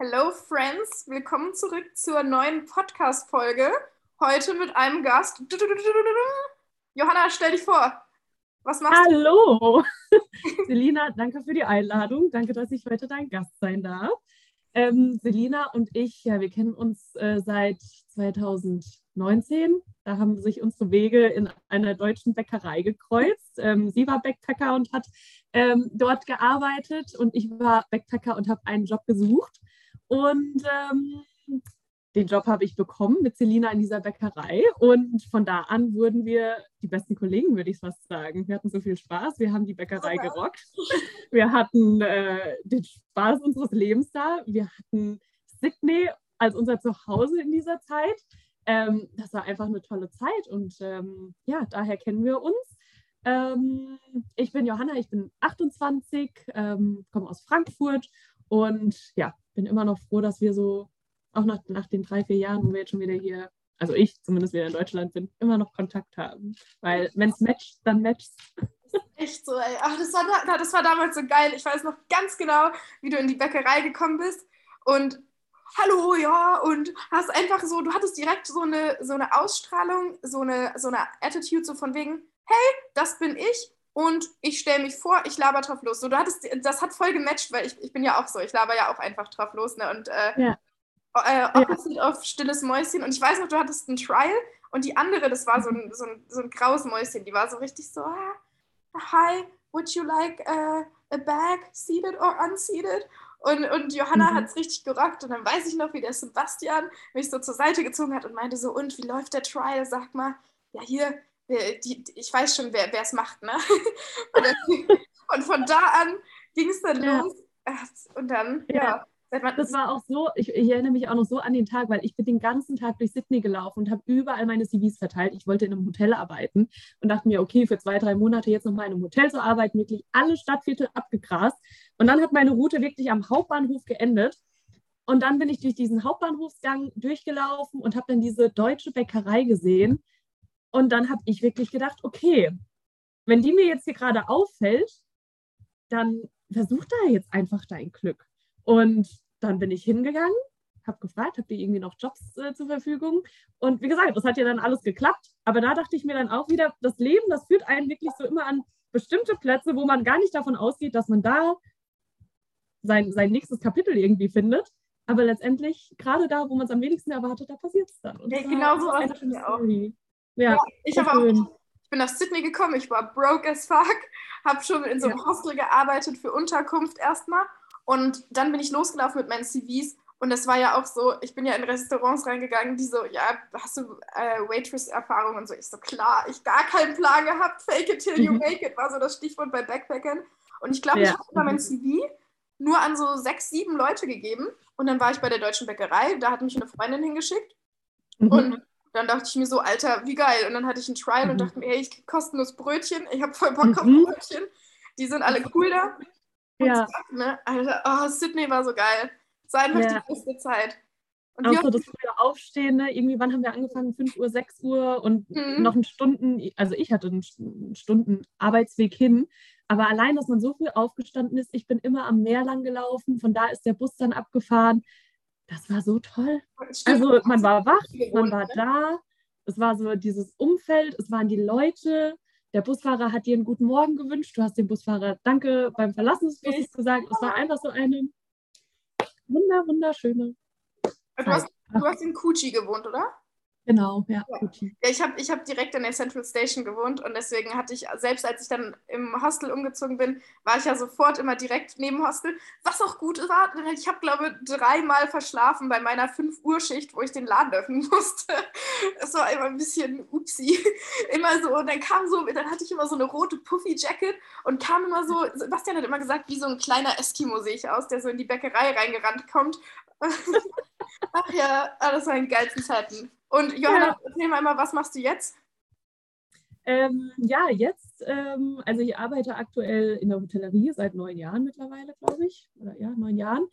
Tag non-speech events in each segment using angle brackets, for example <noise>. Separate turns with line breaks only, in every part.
Hello Friends, willkommen zurück zur neuen Podcast-Folge. Heute mit einem Gast. Johanna, stell dich vor. Was machst
Hallo! <laughs> Selina, danke für die Einladung. Danke, dass ich heute dein Gast sein darf. Ähm, Selina und ich, ja, wir kennen uns äh, seit 2019. Da haben sich unsere Wege in einer deutschen Bäckerei gekreuzt. Ähm, sie war Backpacker und hat ähm, dort gearbeitet und ich war Backpacker und habe einen Job gesucht. Und ähm, den Job habe ich bekommen mit Selina in dieser Bäckerei. Und von da an wurden wir die besten Kollegen, würde ich fast sagen. Wir hatten so viel Spaß. Wir haben die Bäckerei oh, gerockt. Wir hatten äh, den Spaß unseres Lebens da. Wir hatten Sydney als unser Zuhause in dieser Zeit. Ähm, das war einfach eine tolle Zeit. Und ähm, ja, daher kennen wir uns. Ähm, ich bin Johanna, ich bin 28, ähm, komme aus Frankfurt und ja, bin immer noch froh, dass wir so, auch nach, nach den drei, vier Jahren, wo wir jetzt schon wieder hier, also ich zumindest wieder in Deutschland bin, immer noch Kontakt haben. Weil wenn es matcht, dann matcht <laughs>
Echt so, ey. Ach, das, war, das war damals so geil. Ich weiß noch ganz genau, wie du in die Bäckerei gekommen bist und hallo, ja, und hast einfach so, du hattest direkt so eine, so eine Ausstrahlung, so eine, so eine Attitude, so von wegen, hey, das bin ich und ich stelle mich vor, ich laber drauf los. So, du hattest, das hat voll gematcht, weil ich, ich bin ja auch so, ich laber ja auch einfach drauf los, ne? Und äh, ja. äh, opposite ja. auf stilles Mäuschen. Und ich weiß noch, du hattest ein Trial und die andere, das war so ein, so ein, so ein graues Mäuschen, die war so richtig so, ah, hi, would you like uh, a bag, seated or unseated? Und, und Johanna mhm. hat es richtig gerockt. Und dann weiß ich noch, wie der Sebastian mich so zur Seite gezogen hat und meinte so, und wie läuft der Trial? Sag mal, ja hier, die, ich weiß schon, wer es macht, ne? <laughs> Und, <laughs> und, von da an ging es dann ja. los. Und dann, ja. ja.
Das war auch so, ich, ich, erinnere mich auch noch so an den Tag, weil ich bin den ganzen Tag durch Sydney gelaufen und habe überall meine CVs verteilt. Ich wollte in einem Hotel arbeiten und dachte mir, okay, für zwei, drei Monate jetzt nochmal in einem Hotel zu arbeiten, wirklich alle Stadtviertel abgegrast. Und dann hat meine Route wirklich am Hauptbahnhof geendet. Und dann bin ich durch diesen Hauptbahnhofsgang durchgelaufen und habe dann diese deutsche Bäckerei gesehen und dann habe ich wirklich gedacht, okay, wenn die mir jetzt hier gerade auffällt, dann versuch da jetzt einfach dein Glück. Und dann bin ich hingegangen, habe gefragt, habt ihr irgendwie noch Jobs äh, zur Verfügung? Und wie gesagt, das hat ja dann alles geklappt. Aber da dachte ich mir dann auch wieder, das Leben, das führt einen wirklich so immer an bestimmte Plätze, wo man gar nicht davon ausgeht, dass man da sein, sein nächstes Kapitel irgendwie findet. Aber letztendlich, gerade da, wo man es am wenigsten erwartet, da passiert es dann. Und
ja, genau so war es auch. Ja, ja ich, auch, ich bin nach Sydney gekommen, ich war broke as fuck, habe schon in so einem ja. Hostel gearbeitet für Unterkunft erstmal und dann bin ich losgelaufen mit meinen CVs und das war ja auch so, ich bin ja in Restaurants reingegangen, die so, ja, hast du äh, Waitress-Erfahrung und so. Ich so, klar, ich gar keinen Plan gehabt, fake it till you mhm. make it, war so das Stichwort bei Backpackern. Und ich glaube, ja. ich habe immer mein CV nur an so sechs, sieben Leute gegeben und dann war ich bei der Deutschen Bäckerei, da hat mich eine Freundin hingeschickt mhm. und dann dachte ich mir so, Alter, wie geil. Und dann hatte ich ein Trial mhm. und dachte mir, ey, ich krieg kostenlos Brötchen. Ich habe voll Bock auf mhm. Brötchen. Die sind alle cool da. ja. So, ne? Alter, oh, Sydney war so geil. Es war einfach ja. die beste Zeit.
Und auch so das frühe Aufstehen, ne? irgendwie, wann haben wir angefangen? 5 Uhr, 6 Uhr und mhm. noch einen Stunden, also ich hatte einen Stunden Arbeitsweg hin, aber allein, dass man so früh aufgestanden ist, ich bin immer am Meer lang gelaufen, von da ist der Bus dann abgefahren das war so toll. Also man war wach, man war da, es war so dieses Umfeld, es waren die Leute. Der Busfahrer hat dir einen guten Morgen gewünscht. Du hast dem Busfahrer Danke beim Verlassen des Busses gesagt. Es war einfach so eine wunder, wunderschöne.
Du hast, du hast in Kuchi gewohnt, oder?
Genau, ja.
ja. ich habe ich hab direkt in der Central Station gewohnt und deswegen hatte ich, selbst als ich dann im Hostel umgezogen bin, war ich ja sofort immer direkt neben Hostel. Was auch gut war, ich habe, glaube ich, dreimal verschlafen bei meiner 5-Uhr-Schicht, wo ich den Laden öffnen musste. <laughs> Das war immer ein bisschen upsi. <laughs> Immer so, und dann kam so, dann hatte ich immer so eine rote Puffy-Jacket und kam immer so, Sebastian hat immer gesagt, wie so ein kleiner Eskimo sehe ich aus, der so in die Bäckerei reingerannt kommt. <laughs> Ach ja, das waren die geilsten Zeiten. Und Johanna, ja. erzähl mal, was machst du jetzt?
Ähm, ja, jetzt, ähm, also ich arbeite aktuell in der Hotellerie seit neun Jahren mittlerweile, glaube ich. Oder ja, neun Jahren.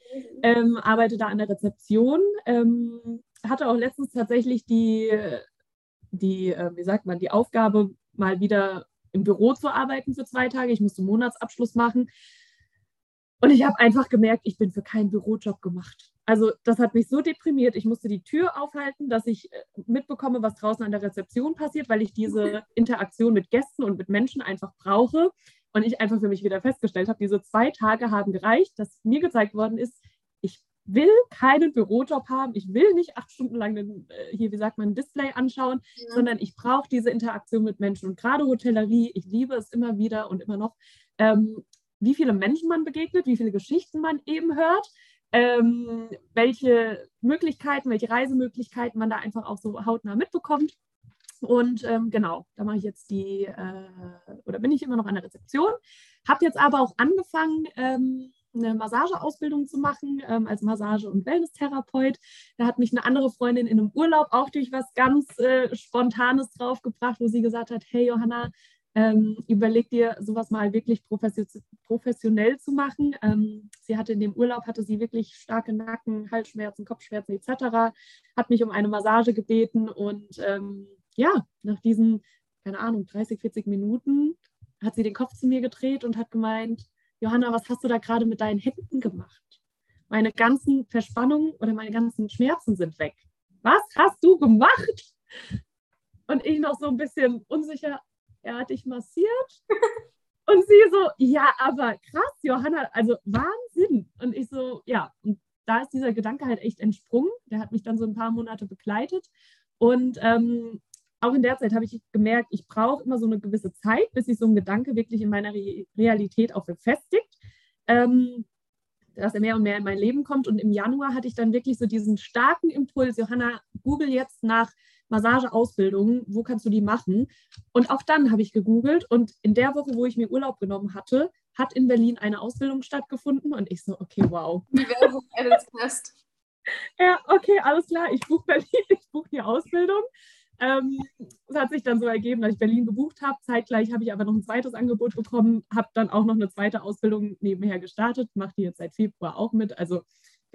Ähm, arbeite da an der Rezeption. Ähm, hatte auch letztens tatsächlich die, die äh, wie sagt man, die Aufgabe, mal wieder im Büro zu arbeiten für zwei Tage. Ich musste Monatsabschluss machen. Und ich habe einfach gemerkt, ich bin für keinen Bürojob gemacht. Also das hat mich so deprimiert. Ich musste die Tür aufhalten, dass ich äh, mitbekomme, was draußen an der Rezeption passiert, weil ich diese Interaktion mit Gästen und mit Menschen einfach brauche. Und ich einfach für mich wieder festgestellt habe, diese zwei Tage haben gereicht, dass mir gezeigt worden ist, ich will keinen Bürojob haben, ich will nicht acht Stunden lang den, äh, hier, wie sagt man, ein Display anschauen, ja. sondern ich brauche diese Interaktion mit Menschen. Und gerade Hotellerie, ich liebe es immer wieder und immer noch, ähm, wie viele Menschen man begegnet, wie viele Geschichten man eben hört ähm, welche Möglichkeiten, welche Reisemöglichkeiten man da einfach auch so hautnah mitbekommt. Und ähm, genau, da mache ich jetzt die, äh, oder bin ich immer noch an der Rezeption. Habe jetzt aber auch angefangen, ähm, eine Massageausbildung zu machen ähm, als Massage- und Wellness-Therapeut. Da hat mich eine andere Freundin in einem Urlaub auch durch was ganz äh, Spontanes draufgebracht, wo sie gesagt hat, hey Johanna, ähm, überleg dir, sowas mal wirklich professionell zu machen. Ähm, sie hatte in dem Urlaub, hatte sie wirklich starke Nacken, Halsschmerzen, Kopfschmerzen etc., hat mich um eine Massage gebeten und ähm, ja, nach diesen, keine Ahnung, 30, 40 Minuten hat sie den Kopf zu mir gedreht und hat gemeint, Johanna, was hast du da gerade mit deinen Händen gemacht? Meine ganzen Verspannungen oder meine ganzen Schmerzen sind weg. Was hast du gemacht? Und ich noch so ein bisschen unsicher, er hat dich massiert. <laughs> Und sie so, ja, aber krass, Johanna, also Wahnsinn. Und ich so, ja, und da ist dieser Gedanke halt echt entsprungen. Der hat mich dann so ein paar Monate begleitet. Und ähm, auch in der Zeit habe ich gemerkt, ich brauche immer so eine gewisse Zeit, bis sich so ein Gedanke wirklich in meiner Re Realität auch befestigt. Ähm, dass er mehr und mehr in mein Leben kommt. Und im Januar hatte ich dann wirklich so diesen starken Impuls, Johanna, google jetzt nach Massageausbildungen, wo kannst du die machen? Und auch dann habe ich gegoogelt und in der Woche, wo ich mir Urlaub genommen hatte, hat in Berlin eine Ausbildung stattgefunden und ich so, okay, wow. Universum Test. <laughs> Ja, okay, alles klar, ich buche Berlin, <laughs> ich buche die Ausbildung. Ähm, es hat sich dann so ergeben, dass ich Berlin gebucht habe. Zeitgleich habe ich aber noch ein zweites Angebot bekommen, habe dann auch noch eine zweite Ausbildung nebenher gestartet, mache die jetzt seit Februar auch mit. Also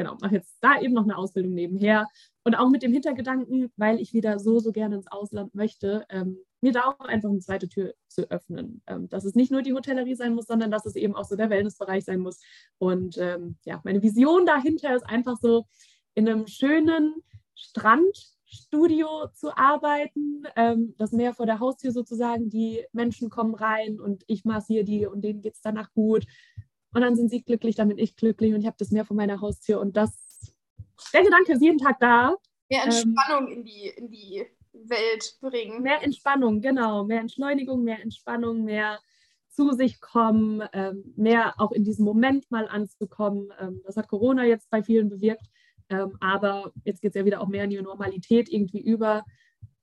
genau, mache jetzt da eben noch eine Ausbildung nebenher. Und auch mit dem Hintergedanken, weil ich wieder so, so gerne ins Ausland möchte, ähm, mir da auch einfach eine zweite Tür zu öffnen. Ähm, dass es nicht nur die Hotellerie sein muss, sondern dass es eben auch so der Wellnessbereich sein muss. Und ähm, ja, meine Vision dahinter ist einfach so in einem schönen Strandstudio zu arbeiten, ähm, das Meer vor der Haustür sozusagen, die Menschen kommen rein und ich massiere die und denen geht es danach gut. Und dann sind sie glücklich, dann bin ich glücklich und ich habe das Meer vor meiner Haustür. Und das, der Gedanke ist jeden Tag da.
Mehr ähm, Entspannung ähm, in, die, in die Welt bringen.
Mehr Entspannung, genau. Mehr Entschleunigung, mehr Entspannung, mehr zu sich kommen, ähm, mehr auch in diesem Moment mal anzukommen. Ähm, das hat Corona jetzt bei vielen bewirkt. Ähm, aber jetzt geht es ja wieder auch mehr in die Normalität irgendwie über.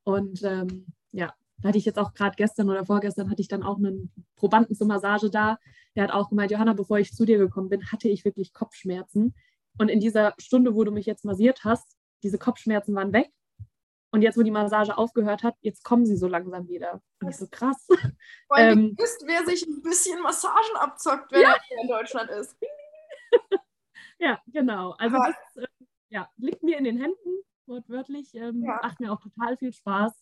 Und ähm, ja, da hatte ich jetzt auch gerade gestern oder vorgestern hatte ich dann auch einen Probanden zur Massage da. Der hat auch gemeint, Johanna, bevor ich zu dir gekommen bin, hatte ich wirklich Kopfschmerzen. Und in dieser Stunde, wo du mich jetzt massiert hast, diese Kopfschmerzen waren weg. Und jetzt, wo die Massage aufgehört hat, jetzt kommen sie so langsam wieder. Und ich so krass.
Weil ähm, du wisst, wer sich ein bisschen Massagen abzockt, wenn ja. er hier in Deutschland ist. <laughs>
ja, genau. Also Aber das äh, ja, liegt mir in den Händen, wortwörtlich. Ähm, ja. Macht mir auch total viel Spaß.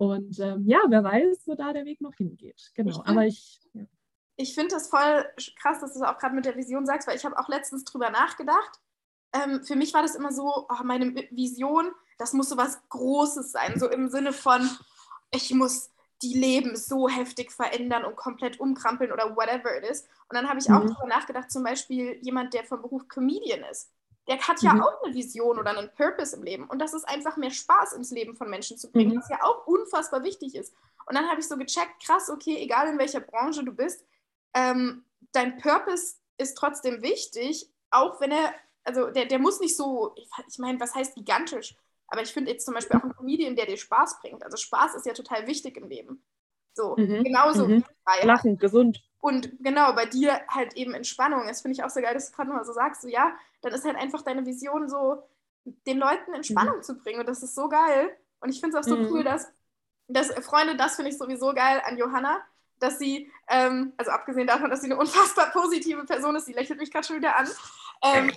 Und ähm, ja, wer weiß, wo da der Weg noch hingeht. Genau. Ich Aber ich. Ja.
Ich finde das voll krass, dass du das auch gerade mit der Vision sagst, weil ich habe auch letztens drüber nachgedacht. Ähm, für mich war das immer so, oh, meine Vision, das muss so was Großes sein, so im Sinne von, ich muss die Leben so heftig verändern und komplett umkrampeln oder whatever it is. Und dann habe ich auch mhm. darüber nachgedacht, zum Beispiel jemand, der vom Beruf Comedian ist der hat ja mhm. auch eine Vision oder einen Purpose im Leben. Und das ist einfach mehr Spaß ins Leben von Menschen zu bringen, mhm. was ja auch unfassbar wichtig ist. Und dann habe ich so gecheckt, krass, okay, egal in welcher Branche du bist, ähm, dein Purpose ist trotzdem wichtig, auch wenn er, also der, der muss nicht so, ich, meine, was heißt gigantisch? Aber ich finde jetzt zum Beispiel auch ein Comedian, der dir Spaß bringt. Also Spaß ist ja total wichtig im Leben. So, mhm. genauso.
Mhm. Lachen, gesund.
Und genau, bei dir halt eben Entspannung. Das finde ich auch so geil, dass du gerade nochmal so sagst, so ja, dann ist halt einfach deine Vision so, den Leuten Entspannung mhm. zu bringen. Und das ist so geil. Und ich finde es auch so mhm. cool, dass, dass Freunde, das finde ich sowieso geil an Johanna, dass sie, ähm, also abgesehen davon, dass sie eine <laughs> unfassbar positive Person ist, sie lächelt mich gerade schon wieder an. Ähm,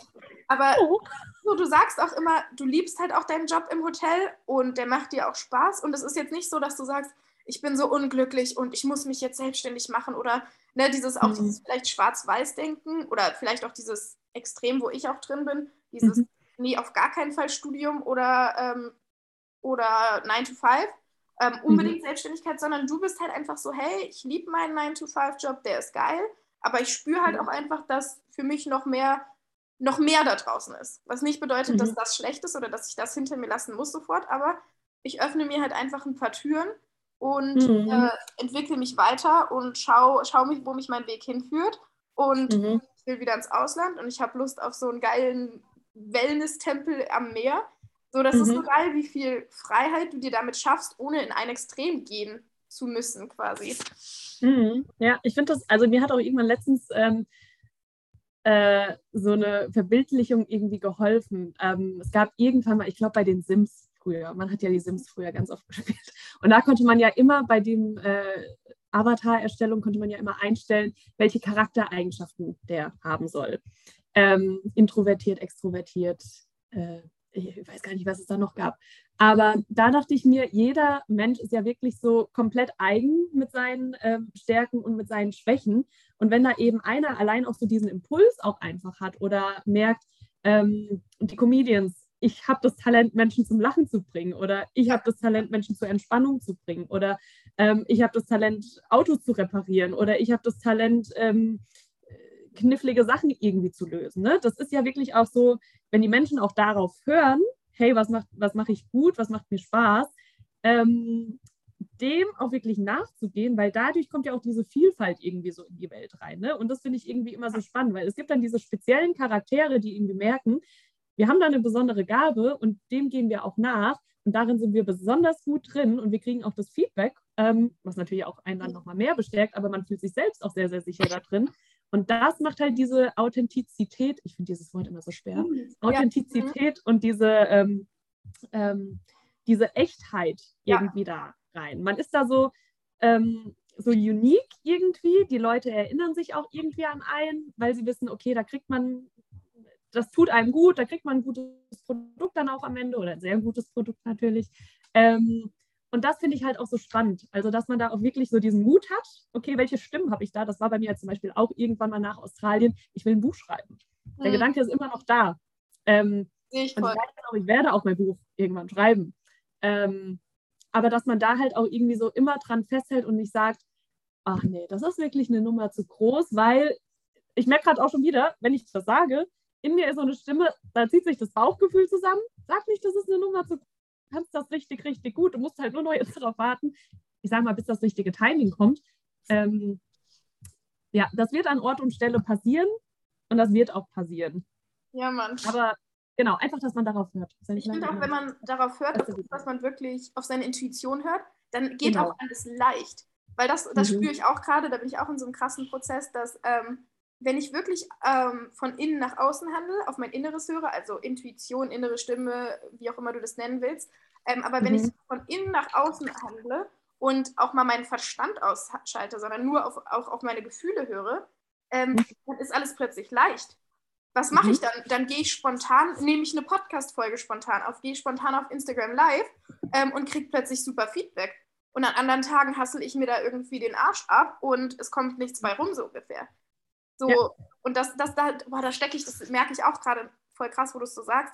aber <laughs> oh. so, du sagst auch immer, du liebst halt auch deinen Job im Hotel und der macht dir auch Spaß. Und es ist jetzt nicht so, dass du sagst, ich bin so unglücklich und ich muss mich jetzt selbstständig machen oder ne, dieses auch mhm. dieses vielleicht Schwarz-Weiß-Denken oder vielleicht auch dieses Extrem, wo ich auch drin bin, dieses, mhm. nee, auf gar keinen Fall Studium oder, ähm, oder 9 to 5, ähm, unbedingt mhm. Selbstständigkeit, sondern du bist halt einfach so, hey, ich liebe meinen 9-to-5-Job, der ist geil, aber ich spüre halt mhm. auch einfach, dass für mich noch mehr, noch mehr da draußen ist. Was nicht bedeutet, mhm. dass das schlecht ist oder dass ich das hinter mir lassen muss sofort, aber ich öffne mir halt einfach ein paar Türen und mhm. äh, entwickle mich weiter und schaue schau mich, wo mich mein Weg hinführt. Und mhm. ich will wieder ins Ausland und ich habe Lust auf so einen geilen Wellness-Tempel am Meer. So, das mhm. ist so geil, wie viel Freiheit du dir damit schaffst, ohne in ein Extrem gehen zu müssen, quasi.
Mhm. Ja, ich finde das, also mir hat auch irgendwann letztens ähm, äh, so eine Verbildlichung irgendwie geholfen. Ähm, es gab irgendwann mal, ich glaube bei den Sims früher, man hat ja die Sims früher ganz oft <laughs> gespielt. Und da konnte man ja immer bei dem äh, Avatar-Erstellung konnte man ja immer einstellen, welche Charaktereigenschaften der haben soll. Ähm, introvertiert, extrovertiert, äh, ich weiß gar nicht, was es da noch gab. Aber da dachte ich mir, jeder Mensch ist ja wirklich so komplett eigen mit seinen ähm, Stärken und mit seinen Schwächen. Und wenn da eben einer allein auch so diesen Impuls auch einfach hat oder merkt, ähm, die Comedians, ich habe das Talent, Menschen zum Lachen zu bringen oder ich habe das Talent, Menschen zur Entspannung zu bringen oder ähm, ich habe das Talent, Autos zu reparieren oder ich habe das Talent, ähm, knifflige Sachen irgendwie zu lösen. Ne? Das ist ja wirklich auch so, wenn die Menschen auch darauf hören, hey, was macht, was mache ich gut, was macht mir Spaß, ähm, dem auch wirklich nachzugehen, weil dadurch kommt ja auch diese Vielfalt irgendwie so in die Welt rein. Ne? Und das finde ich irgendwie immer so spannend, weil es gibt dann diese speziellen Charaktere, die irgendwie merken, wir haben da eine besondere Gabe und dem gehen wir auch nach. Und darin sind wir besonders gut drin und wir kriegen auch das Feedback, ähm, was natürlich auch einen dann nochmal mehr bestärkt, aber man fühlt sich selbst auch sehr, sehr sicher da drin. Und das macht halt diese Authentizität, ich finde dieses Wort immer so schwer, mhm. Authentizität ja. und diese, ähm, ähm, diese Echtheit irgendwie ja. da rein. Man ist da so, ähm, so unique irgendwie. Die Leute erinnern sich auch irgendwie an einen, weil sie wissen, okay, da kriegt man, das tut einem gut, da kriegt man ein gutes Produkt dann auch am Ende oder ein sehr gutes Produkt natürlich. Ähm, und das finde ich halt auch so spannend. Also, dass man da auch wirklich so diesen Mut hat, okay, welche Stimmen habe ich da? Das war bei mir zum Beispiel auch irgendwann mal nach Australien, ich will ein Buch schreiben. Der mhm. Gedanke ist immer noch da. Ähm, ich, und ich, auch, ich werde auch mein Buch irgendwann schreiben. Ähm, aber dass man da halt auch irgendwie so immer dran festhält und nicht sagt, ach nee, das ist wirklich eine Nummer zu groß, weil ich merke gerade auch schon wieder, wenn ich das sage, in mir ist so eine Stimme, da zieht sich das Bauchgefühl zusammen. Sag nicht, das ist eine Nummer zu groß kannst das richtig, richtig gut. Du musst halt nur noch jetzt darauf warten, ich sage mal, bis das richtige Timing kommt. Ähm, ja, das wird an Ort und Stelle passieren und das wird auch passieren.
Ja, Mann.
Aber genau, einfach, dass man darauf hört.
Ich finde auch, wenn man darauf hört, dass, dass, man wirklich auf seine Intuition hört, dann geht genau. auch alles leicht. Weil das, das mhm. spüre ich auch gerade, da bin ich auch in so einem krassen Prozess, dass ähm, wenn ich wirklich ähm, von innen nach außen handle, auf mein Inneres höre, also Intuition, innere Stimme, wie auch immer du das nennen willst, ähm, aber mhm. wenn ich von innen nach außen handle und auch mal meinen Verstand ausschalte, sondern nur auf, auch auf meine Gefühle höre, ähm, mhm. dann ist alles plötzlich leicht. Was mache mhm. ich dann? Dann gehe ich spontan, nehme ich eine Podcast-Folge spontan auf, gehe spontan auf Instagram live ähm, und kriege plötzlich super Feedback. Und an anderen Tagen hassle ich mir da irgendwie den Arsch ab und es kommt nichts bei rum, so ungefähr. So, ja. und das, das da, boah, da stecke ich, das merke ich auch gerade voll krass, wo du es so sagst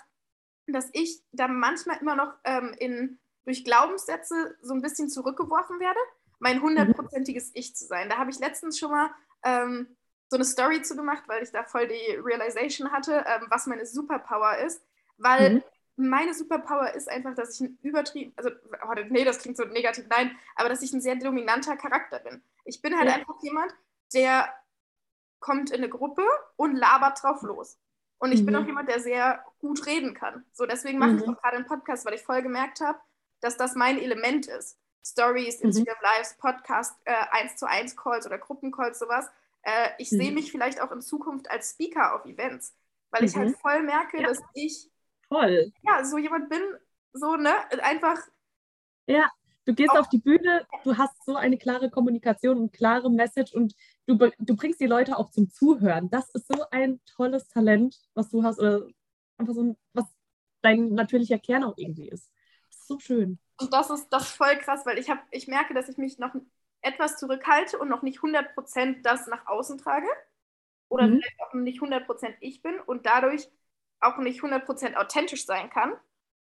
dass ich da manchmal immer noch ähm, in, durch Glaubenssätze so ein bisschen zurückgeworfen werde, mein hundertprozentiges Ich zu sein. Da habe ich letztens schon mal ähm, so eine Story zu gemacht, weil ich da voll die Realization hatte, ähm, was meine Superpower ist. Weil mhm. meine Superpower ist einfach, dass ich ein übertrieben, also, oh, nee, das klingt so negativ, nein, aber dass ich ein sehr dominanter Charakter bin. Ich bin halt ja. einfach jemand, der kommt in eine Gruppe und labert drauf los. Und ich mhm. bin auch jemand, der sehr gut reden kann. So, deswegen mache mhm. ich auch gerade einen Podcast, weil ich voll gemerkt habe, dass das mein Element ist. Stories, mhm. Instagram Lives, Podcast, äh, 1 zu 1 Calls oder Gruppencalls, sowas. Äh, ich sehe mhm. mich vielleicht auch in Zukunft als Speaker auf Events, weil ich halt mhm. voll merke, ja. dass ich
voll.
ja so jemand bin, so, ne, einfach.
Ja, du gehst auf die Bühne, du hast so eine klare Kommunikation und klare Message und du, du bringst die Leute auch zum Zuhören. Das ist so ein tolles Talent, was du hast, oder einfach so ein, was dein natürlicher Kern auch irgendwie ist. Das ist so schön.
Und das ist das ist voll krass, weil ich, hab, ich merke, dass ich mich noch etwas zurückhalte und noch nicht 100% das nach außen trage. Oder mhm. vielleicht auch nicht 100% ich bin und dadurch auch nicht 100% authentisch sein kann.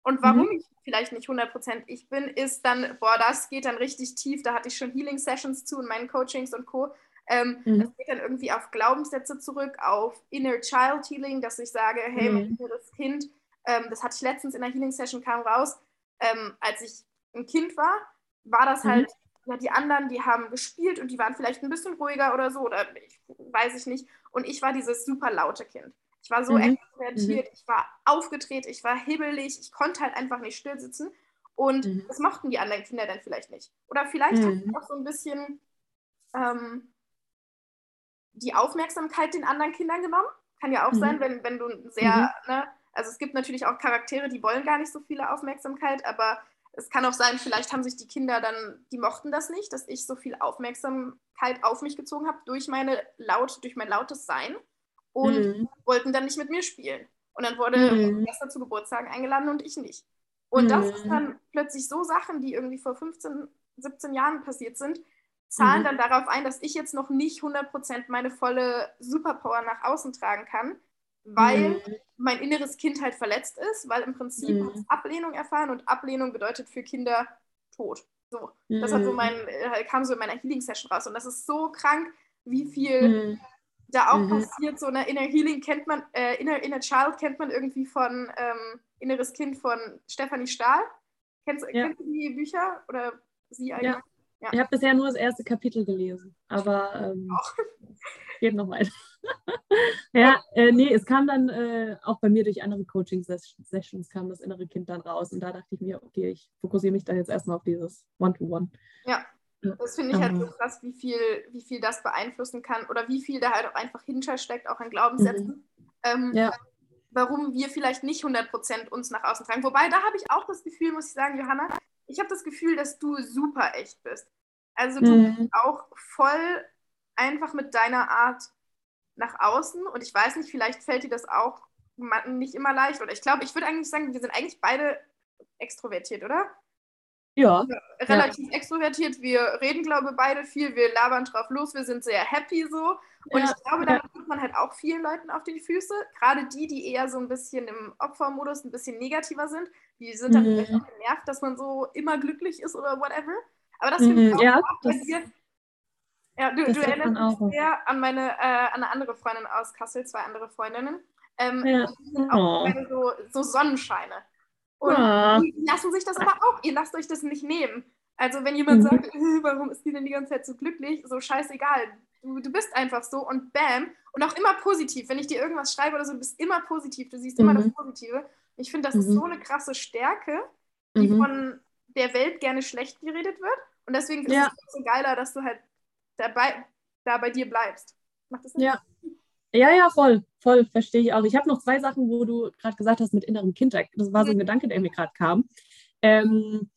Und warum
Mhm.
ich vielleicht nicht 100% ich bin, ist dann, boah, das geht dann richtig tief. Da hatte ich schon Healing-Sessions zu in meinen Coachings und Co. Ähm,
Mhm.
Das geht dann irgendwie auf Glaubenssätze zurück, auf Inner Child Healing, dass ich sage, hey, mein
Mhm.
inneres Kind, ähm, das hatte ich letztens in der Healing-Session, kam raus, ähm, als ich ein Kind war, war das
Mhm.
halt, ja, die anderen, die haben gespielt und die waren vielleicht ein bisschen ruhiger oder so, oder ich, weiß ich nicht. Und ich war dieses super laute Kind. Ich war so
Mhm.
extrovertiert, ich war aufgedreht, ich war hibbelig, ich konnte halt einfach nicht still sitzen. Und
Mhm.
das mochten die anderen Kinder dann vielleicht nicht. Oder vielleicht
Mhm.
auch so ein bisschen ähm, die Aufmerksamkeit den anderen Kindern genommen. Kann ja auch
Mhm.
sein, wenn, wenn du sehr, ne, also es gibt natürlich auch Charaktere, die wollen gar nicht so viele Aufmerksamkeit, aber es kann auch sein, vielleicht haben sich die Kinder dann, die mochten das nicht, dass ich so viel Aufmerksamkeit auf mich gezogen habe durch meine laut, durch mein lautes Sein und
Mhm.
wollten dann nicht mit mir spielen. Und dann wurde
Mhm.
Schwester zu Geburtstagen eingeladen und ich nicht. Und das ist
Mhm.
dann plötzlich so Sachen, die irgendwie vor 15, 17 Jahren passiert sind, zahlen
Mhm.
dann darauf ein, dass ich jetzt noch nicht 100% meine volle Superpower nach außen tragen kann, weil
Mhm.
mein inneres Kind halt verletzt ist, weil im Prinzip
Mhm.
Ablehnung erfahren und Ablehnung bedeutet für Kinder Tod. So, das hat so
Mhm.
mein, äh, kam so in meiner Healing-Session raus und das ist so krank, wie viel
Mhm.
Da auch
Mhm.
passiert. So eine Inner Healing kennt man, äh, Inner, Inner Child kennt man irgendwie von ähm, Inneres Kind von Stefanie Stahl. Kennst,
Ja.
kennst du die Bücher oder sie allgemein? Ja.
Ich habe bisher nur das erste Kapitel gelesen, aber ähm, <laughs> geht noch weiter. <laughs> ja, äh, nee, es kam dann äh, auch bei mir durch andere Coaching-Sessions kam das innere Kind dann raus und da dachte ich mir, okay, ich fokussiere mich dann jetzt erstmal auf dieses One-to-One.
Ja,
Ja.
Das finde ich halt so
Aber-
krass, wie viel, wie viel das beeinflussen kann oder wie viel da halt auch einfach hintersteckt, auch an Glaubenssätzen. Ähm,
Ja.
Warum wir vielleicht nicht 100% uns nach außen tragen. Wobei, da habe ich auch das Gefühl, muss ich sagen, Johanna, ich habe das Gefühl, dass du super echt bist. Also du
Mhm.
bist auch voll einfach mit deiner Art nach außen und ich weiß nicht, vielleicht fällt dir das auch nicht immer leicht oder ich glaube, ich würde eigentlich sagen, wir sind eigentlich beide extrovertiert, oder?
Ja,
relativ extrovertiert. Wir reden, glaube ich, beide viel. Wir labern drauf los. Wir sind sehr happy so. Und
Ja,
ich glaube,
ja.
damit tut man halt auch vielen Leuten auf die Füße. Gerade die, die eher so ein bisschen im Opfermodus, ein bisschen negativer sind. Die sind dann
Mhm.
vielleicht auch genervt, dass man so immer glücklich ist oder whatever. Aber das finde ich
Mhm,
auch,
ja,
auch bei dir. Ja, du, du erinnerst mich sehr an meine, äh, an eine andere Freundin aus Kassel, zwei andere Freundinnen. Ähm,
Ja.
Die sind auch
Oh.
so, so Sonnenscheine. Und
Ah.
die lassen sich das aber auch, ihr lasst euch das nicht nehmen. Also wenn jemand
Mhm.
sagt, <laughs> warum ist die denn die ganze Zeit so glücklich, so scheißegal. Du, du bist einfach so und bam. Und auch immer positiv. Wenn ich dir irgendwas schreibe oder so, du bist immer positiv, du siehst immer
Mhm.
das Positive. Ich finde, das ist
Mhm.
so eine krasse Stärke, die
Mhm.
von der Welt gerne schlecht geredet wird. Und deswegen ist
Ja.
es so geiler, dass du halt dabei, da bei dir bleibst. Macht das Sinn?
Ja. Ja, ja, voll, voll, verstehe ich auch. Ich habe noch zwei Sachen, wo du gerade gesagt hast mit innerem Kind. Das war so ein
Mhm.
Gedanke, der mir gerade kam. Ähm,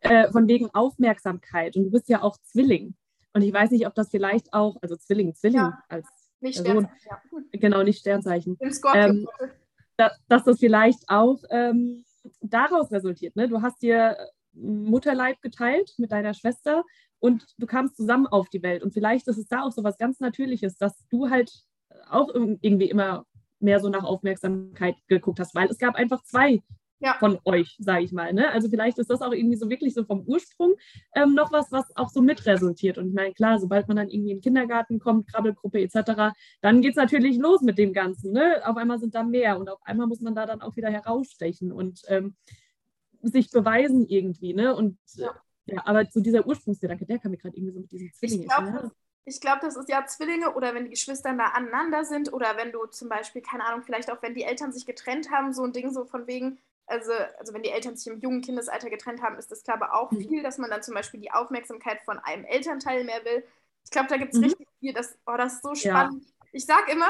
äh, von wegen Aufmerksamkeit. Und du bist ja auch Zwilling. Und ich weiß nicht, ob das vielleicht auch, also Zwilling, Zwilling
Ja.
als
Nicht
Person,
Sternzeichen, ja.
Genau, nicht Sternzeichen.
Im Skorpion.
da, dass das vielleicht auch ähm, daraus resultiert. Ne? Du hast dir Mutterleib geteilt mit deiner Schwester und du kamst zusammen auf die Welt. Und vielleicht ist es da auch so was ganz Natürliches, dass du halt auch irg- irgendwie immer mehr so nach Aufmerksamkeit geguckt hast, weil es gab einfach zwei
Ja.
von euch, sage ich mal. Ne? Also vielleicht ist das auch irgendwie so wirklich so vom Ursprung ähm, noch was, was auch so mit resultiert. Und ich meine, klar, sobald man dann irgendwie in den Kindergarten kommt, Krabbelgruppe etc., dann geht es natürlich los mit dem Ganzen. Ne? Auf einmal sind da mehr und auf einmal muss man da dann auch wieder herausstechen und ähm, sich beweisen irgendwie. Ne? Und
Ja.
ja, aber zu dieser Ursprungsgedanke, der kam mir gerade irgendwie so mit diesem Zwilling.
Ich glaube, ich glaub, das ist ja Zwillinge oder wenn die Geschwister nah aneinander sind oder wenn du zum Beispiel, keine Ahnung, vielleicht auch wenn die Eltern sich getrennt haben, so ein Ding so von wegen, also, also wenn die Eltern sich im jungen Kindesalter getrennt haben, ist das, glaube ich, auch
Mhm.
viel, dass man dann zum Beispiel die Aufmerksamkeit von einem Elternteil mehr will. Ich glaube, da gibt es
Mhm.
richtig viel, das, oh, das ist so
Ja.
spannend. Ich sag immer,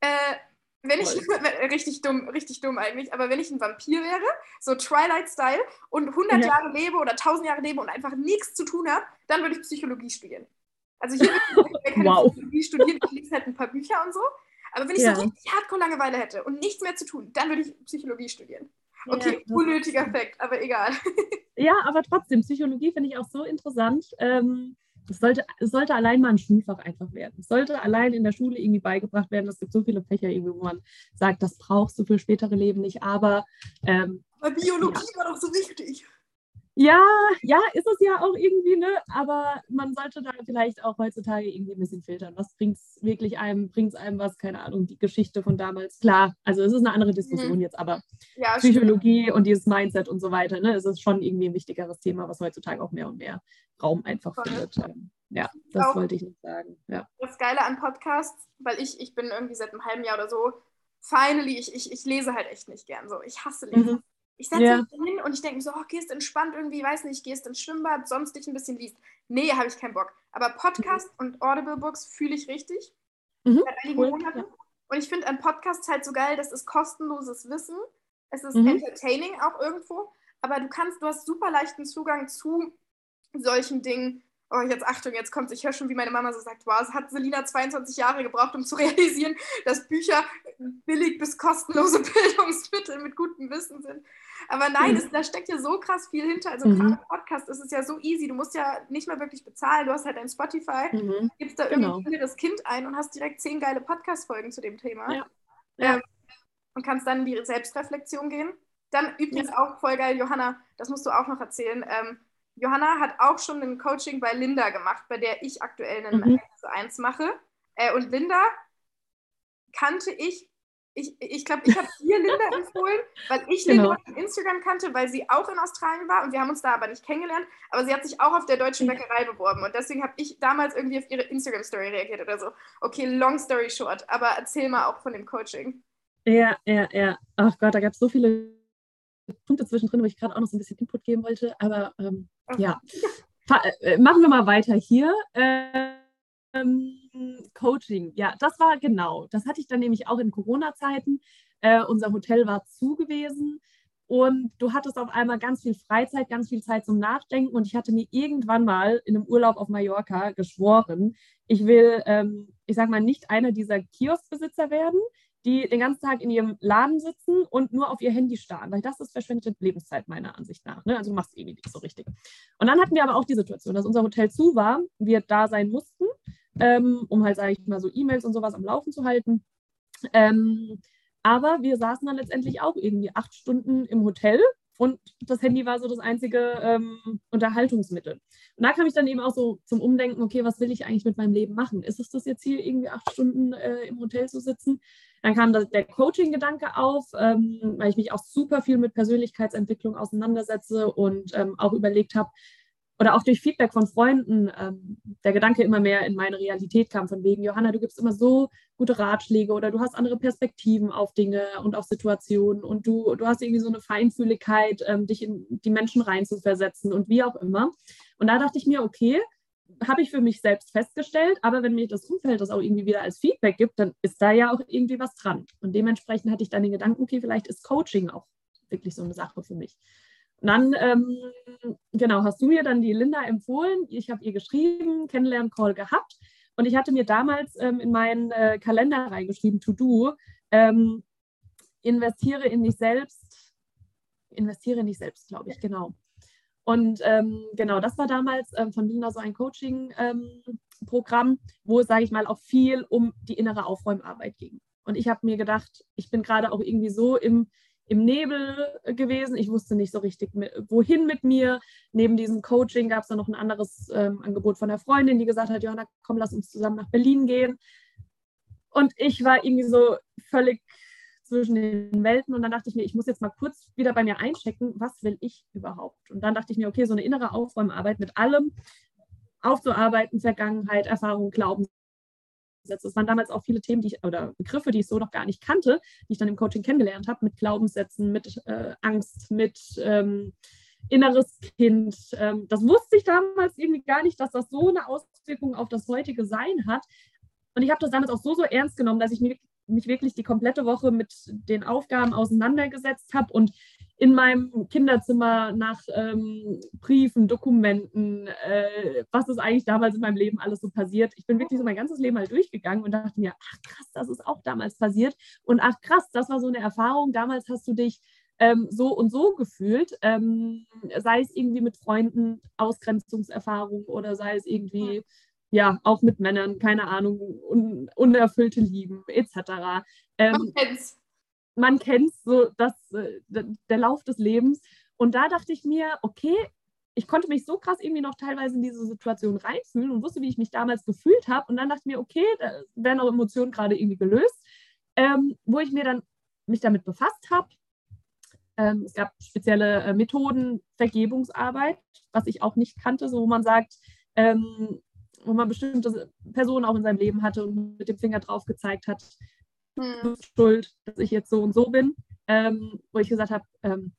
äh, wenn ich, <laughs> richtig dumm, richtig dumm eigentlich, aber wenn ich ein Vampir wäre, so Twilight-Style und 100
Ja.
Jahre lebe oder 1000 Jahre lebe und einfach nichts zu tun habe, dann würde ich Psychologie studieren. Also hier ich keine
Wow.
Psychologie studieren, ich lese halt ein paar Bücher und so. Aber wenn ich
Ja.
so richtig hardcore Langeweile hätte und nichts mehr zu tun, dann würde ich Psychologie studieren. Okay,
Ja, das-
unnötiger Fakt, aber egal. <laughs>
Ja, aber trotzdem, Psychologie finde ich auch so interessant. Ähm, es sollte, sollte allein mal ein Schulfach einfach werden. Es sollte allein in der Schule irgendwie beigebracht werden. Es gibt so viele Fächer, irgendwie, wo man sagt, das brauchst du für spätere Leben nicht. Aber ähm,
Biologie ja. war doch so wichtig.
Ja, ja, ist es ja auch irgendwie, ne? Aber man sollte da vielleicht auch heutzutage irgendwie ein bisschen filtern. Was bringt es wirklich einem, bringt es einem was, keine Ahnung, die Geschichte von damals. Klar, also es ist eine andere Diskussion mhm. jetzt, aber ja, Psychologie stimmt. und dieses Mindset und so weiter, ne, es ist schon irgendwie ein wichtigeres Thema, was heutzutage auch mehr und mehr Raum einfach Voll. findet. Ähm, ja, das auch wollte ich nicht sagen. Ja.
Das Geile an Podcasts, weil ich, ich bin irgendwie seit einem halben Jahr oder so, finally, ich, ich, ich lese halt echt nicht gern so. Ich hasse Lesen. Mhm. Ich setze ja. mich hin und ich denke mir so, oh, gehst entspannt irgendwie, weiß nicht, gehst ins Schwimmbad, sonst dich ein bisschen liest. Nee, habe ich keinen Bock. Aber Podcast mhm. und Audible Books fühle ich richtig. Mhm. Seit einigen cool. Monaten. Ja. Und ich finde an Podcasts halt so geil, das ist kostenloses Wissen. Es ist mhm. entertaining auch irgendwo. Aber du kannst, du hast super leichten Zugang zu solchen Dingen, oh, jetzt Achtung, jetzt kommt ich höre schon, wie meine Mama so sagt, wow, es hat Selina 22 Jahre gebraucht, um zu <laughs> realisieren, dass Bücher billig bis kostenlose <laughs> Bildungsmittel mit gutem Wissen sind. Aber nein, es, da steckt ja so krass viel hinter. Also mhm. gerade Podcast ist es ja so easy. Du musst ja nicht mehr wirklich bezahlen. Du hast halt ein Spotify, mhm. gibst da genau. irgendwie das Kind ein und hast direkt zehn geile Podcast-Folgen zu dem Thema. Ja. Ja. Ähm, und kannst dann in die Selbstreflexion gehen. Dann übrigens ja. auch voll geil, Johanna, das musst du auch noch erzählen. Ähm, Johanna hat auch schon ein Coaching bei Linda gemacht, bei der ich aktuell einen mhm. 1 zu 1 mache. Äh, und Linda kannte ich, ich glaube, ich, glaub, ich habe ihr Linda <laughs> empfohlen, weil ich genau. Linda auf Instagram kannte, weil sie auch in Australien war und wir haben uns da aber nicht kennengelernt. Aber sie hat sich auch auf der deutschen Bäckerei beworben und deswegen habe ich damals irgendwie auf ihre Instagram-Story reagiert oder so. Okay, long story short, aber erzähl mal auch von dem Coaching.
Ja, ja, ja. Ach Gott, da gab es so viele Punkte zwischendrin, wo ich gerade auch noch so ein bisschen Input geben wollte. Aber ähm, okay. ja, äh, machen wir mal weiter hier. Ähm, Coaching, ja, das war genau. Das hatte ich dann nämlich auch in Corona-Zeiten. Äh, unser Hotel war zu gewesen und du hattest auf einmal ganz viel Freizeit, ganz viel Zeit zum Nachdenken. Und ich hatte mir irgendwann mal in einem Urlaub auf Mallorca geschworen, ich will, ähm, ich sag mal, nicht einer dieser Kioskbesitzer werden, die den ganzen Tag in ihrem Laden sitzen und nur auf ihr Handy starren, weil das ist verschwendete Lebenszeit meiner Ansicht nach. Ne? Also du machst irgendwie nicht so richtig. Und dann hatten wir aber auch die Situation, dass unser Hotel zu war, wir da sein mussten, ähm, um halt, sage ich mal, so E-Mails und sowas am Laufen zu halten. Ähm, aber wir saßen dann letztendlich auch irgendwie acht Stunden im Hotel und das Handy war so das einzige ähm, Unterhaltungsmittel. Und da kam ich dann eben auch so zum Umdenken, okay, was will ich eigentlich mit meinem Leben machen? Ist es das jetzt hier, irgendwie acht Stunden äh, im Hotel zu sitzen? Dann kam das, der Coaching-Gedanke auf, ähm, weil ich mich auch super viel mit Persönlichkeitsentwicklung auseinandersetze und ähm, auch überlegt habe, oder auch durch Feedback von Freunden ähm, der Gedanke immer mehr in meine Realität kam, von wegen, Johanna, du gibst immer so gute Ratschläge oder du hast andere Perspektiven auf Dinge und auf Situationen und du, du hast irgendwie so eine Feinfühligkeit, ähm, dich in die Menschen reinzuversetzen und wie auch immer. Und da dachte ich mir, okay, habe ich für mich selbst festgestellt, aber wenn mir das Umfeld das auch irgendwie wieder als Feedback gibt, dann ist da ja auch irgendwie was dran. Und dementsprechend hatte ich dann den Gedanken, okay, vielleicht ist Coaching auch wirklich so eine Sache für mich. Und dann, ähm, genau, hast du mir dann die Linda empfohlen. Ich habe ihr geschrieben, Kennenlern-Call gehabt. Und ich hatte mir damals ähm, in meinen äh, Kalender reingeschrieben, to do, ähm, investiere in dich selbst, investiere in dich selbst, glaube ich, genau. Und ähm, genau, das war damals ähm, von Linda so ein Coaching-Programm, ähm, wo es, sage ich mal, auch viel um die innere Aufräumarbeit ging. Und ich habe mir gedacht, ich bin gerade auch irgendwie so im, im Nebel gewesen. Ich wusste nicht so richtig, wohin mit mir. Neben diesem Coaching gab es dann noch ein anderes ähm, Angebot von der Freundin, die gesagt hat, Johanna, komm, lass uns zusammen nach Berlin gehen. Und ich war irgendwie so völlig zwischen den Welten und dann dachte ich mir, ich muss jetzt mal kurz wieder bei mir einchecken, was will ich überhaupt? Und dann dachte ich mir, okay, so eine innere Aufräumarbeit mit allem aufzuarbeiten, Vergangenheit, Erfahrung, Glauben, das waren damals auch viele Themen, die ich, oder Begriffe, die ich so noch gar nicht kannte, die ich dann im Coaching kennengelernt habe, mit Glaubenssätzen, mit äh, Angst, mit ähm, inneres Kind. Ähm, das wusste ich damals irgendwie gar nicht, dass das so eine Auswirkung auf das heutige Sein hat. Und ich habe das damals auch so, so ernst genommen, dass ich mich, mich wirklich die komplette Woche mit den Aufgaben auseinandergesetzt habe und in meinem Kinderzimmer nach ähm, Briefen, Dokumenten, äh, was ist eigentlich damals in meinem Leben alles so passiert. Ich bin wirklich so mein ganzes Leben mal durchgegangen und dachte mir, ach krass, das ist auch damals passiert. Und ach krass, das war so eine Erfahrung. Damals hast du dich ähm, so und so gefühlt, ähm, sei es irgendwie mit Freunden, Ausgrenzungserfahrung oder sei es irgendwie, ja, auch mit Männern, keine Ahnung, un unerfüllte Lieben etc. Ähm, man kennt's. Man kennt so das, äh, der Lauf des Lebens. Und da dachte ich mir, okay, ich konnte mich so krass irgendwie noch teilweise in diese Situation reinfühlen und wusste, wie ich mich damals gefühlt habe. Und dann dachte ich mir, okay, da werden auch Emotionen gerade irgendwie gelöst, ähm, wo ich mir dann mich damit befasst habe. Ähm, es gab spezielle äh, Methoden, Vergebungsarbeit, was ich auch nicht kannte, so wo man sagt, ähm, wo man bestimmte Personen auch in seinem Leben hatte und mit dem Finger drauf gezeigt hat, hm. schuld, dass ich jetzt so und so bin, ähm, wo ich gesagt habe, ähm,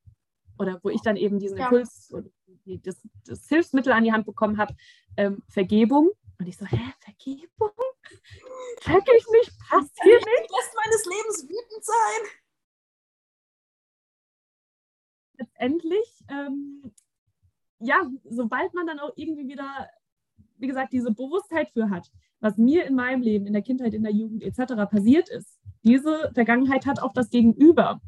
oder wo ich dann eben diesen ja. Impuls das, das, Hilfsmittel an die Hand bekommen habe, ähm, Vergebung. Und ich so, hä, Vergebung? <laughs> Check ich nicht, passt hier nicht.
Lässt meines Lebens wütend sein.
Letztendlich, ähm, ja, sobald man dann auch irgendwie wieder, wie gesagt, diese Bewusstheit für hat, was mir in meinem Leben, in der Kindheit, in der Jugend etc. passiert ist, diese Vergangenheit hat auch das Gegenüber.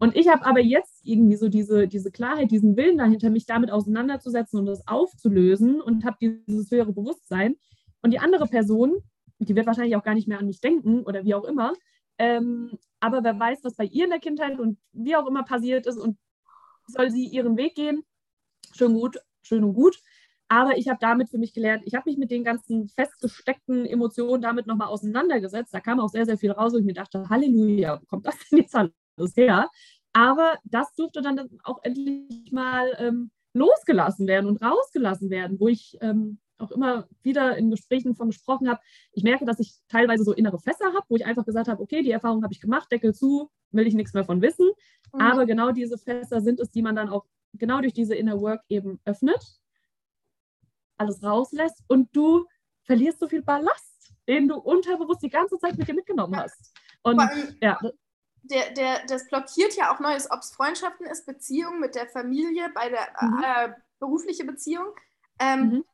Und ich habe aber jetzt irgendwie so diese, diese Klarheit, diesen Willen dahinter, mich damit auseinanderzusetzen und das aufzulösen und habe dieses höhere Bewusstsein. Und die andere Person, die wird wahrscheinlich auch gar nicht mehr an mich denken oder wie auch immer. Ähm, aber wer weiß, was bei ihr in der Kindheit und wie auch immer passiert ist und soll sie ihren Weg gehen, schön gut, schön und gut. Aber ich habe damit für mich gelernt, ich habe mich mit den ganzen festgesteckten Emotionen damit nochmal auseinandergesetzt. Da kam auch sehr, sehr viel raus und ich mir dachte, Halleluja, wo kommt das denn jetzt alles her? Aber das durfte dann auch endlich mal ähm, losgelassen werden und rausgelassen werden, wo ich ähm, auch immer wieder in Gesprächen von gesprochen habe. Ich merke, dass ich teilweise so innere Fässer habe, wo ich einfach gesagt habe, okay, die Erfahrung habe ich gemacht, Deckel zu, will ich nichts mehr von wissen. Mhm. Aber genau diese Fässer sind es, die man dann auch genau durch diese Inner Work eben öffnet, alles rauslässt und du verlierst so viel Ballast, den du unterbewusst die ganze Zeit mit dir mitgenommen hast. Und ja,
der, der, das blockiert ja auch Neues, ob es Freundschaften ist, Beziehungen mit der Familie, bei der mhm. äh, berufliche Beziehung. Ähm, mhm.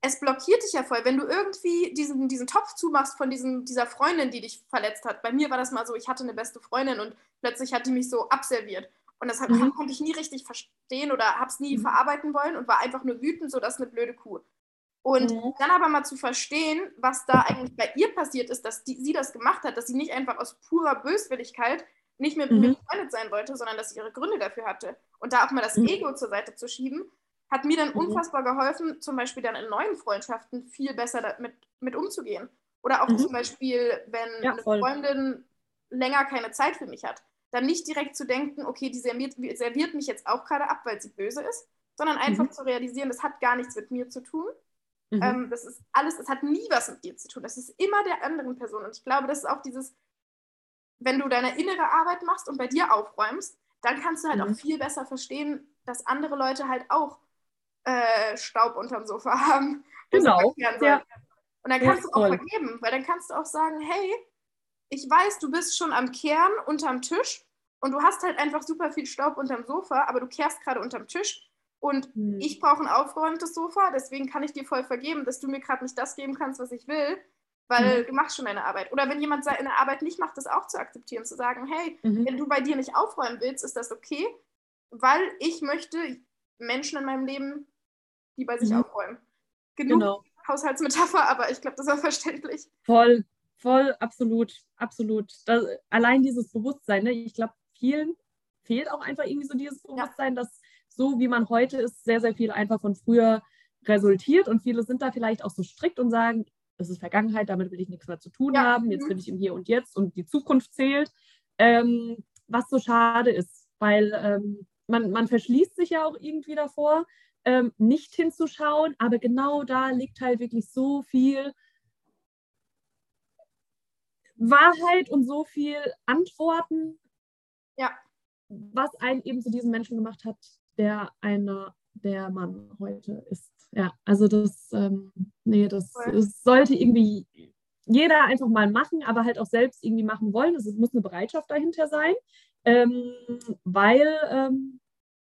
Es blockiert dich ja voll, wenn du irgendwie diesen, diesen Topf zumachst von diesem, dieser Freundin, die dich verletzt hat. Bei mir war das mal so, ich hatte eine beste Freundin und plötzlich hat die mich so abserviert. Und das mhm. konnte ich nie richtig verstehen oder habe es nie mhm. verarbeiten wollen und war einfach nur wütend, so das ist eine blöde Kuh. Und mhm. dann aber mal zu verstehen, was da eigentlich bei ihr passiert ist, dass die, sie das gemacht hat, dass sie nicht einfach aus purer Böswilligkeit nicht mehr mit mhm. mir befreundet sein wollte, sondern dass sie ihre Gründe dafür hatte. Und da auch mal das mhm. Ego zur Seite zu schieben, hat mir dann mhm. unfassbar geholfen, zum Beispiel dann in neuen Freundschaften viel besser damit mit umzugehen. Oder auch mhm. zum Beispiel, wenn ja, eine Freundin länger keine Zeit für mich hat, dann nicht direkt zu denken, okay, die serviert, serviert mich jetzt auch gerade ab, weil sie böse ist, sondern einfach mhm. zu realisieren, das hat gar nichts mit mir zu tun, Mhm. Ähm, das ist alles, es hat nie was mit dir zu tun. Das ist immer der anderen Person. Und ich glaube, das ist auch dieses, wenn du deine innere Arbeit machst und bei dir aufräumst, dann kannst du halt mhm. auch viel besser verstehen, dass andere Leute halt auch äh, Staub unterm Sofa haben.
Genau. Ja.
Und dann kannst ja, du auch voll. vergeben, weil dann kannst du auch sagen, hey, ich weiß, du bist schon am Kehren unterm Tisch und du hast halt einfach super viel Staub unterm Sofa, aber du kehrst gerade unterm Tisch und hm. ich brauche ein aufgeräumtes Sofa, deswegen kann ich dir voll vergeben, dass du mir gerade nicht das geben kannst, was ich will, weil mhm. du machst schon deine Arbeit. Oder wenn jemand seine Arbeit nicht macht, das auch zu akzeptieren, zu sagen, hey, mhm. wenn du bei dir nicht aufräumen willst, ist das okay, weil ich möchte Menschen in meinem Leben, die bei sich mhm. aufräumen. Genug genau. Haushaltsmetapher, aber ich glaube, das war verständlich.
Voll, voll, absolut, absolut. Das, allein dieses Bewusstsein, ne? ich glaube, vielen fehlt auch einfach irgendwie so dieses Bewusstsein, ja. dass so wie man heute ist, sehr, sehr viel einfach von früher resultiert. Und viele sind da vielleicht auch so strikt und sagen, es ist Vergangenheit, damit will ich nichts mehr zu tun ja. haben, jetzt mhm. bin ich im Hier und Jetzt und die Zukunft zählt. Ähm, was so schade ist, weil ähm, man, man verschließt sich ja auch irgendwie davor, ähm, nicht hinzuschauen, aber genau da liegt halt wirklich so viel Wahrheit und so viel Antworten,
ja.
was einen eben zu diesem Menschen gemacht hat, der einer der Mann heute ist. Ja, also das, ähm, nee, das, das, sollte irgendwie jeder einfach mal machen, aber halt auch selbst irgendwie machen wollen. Es muss eine Bereitschaft dahinter sein, ähm, weil, ähm,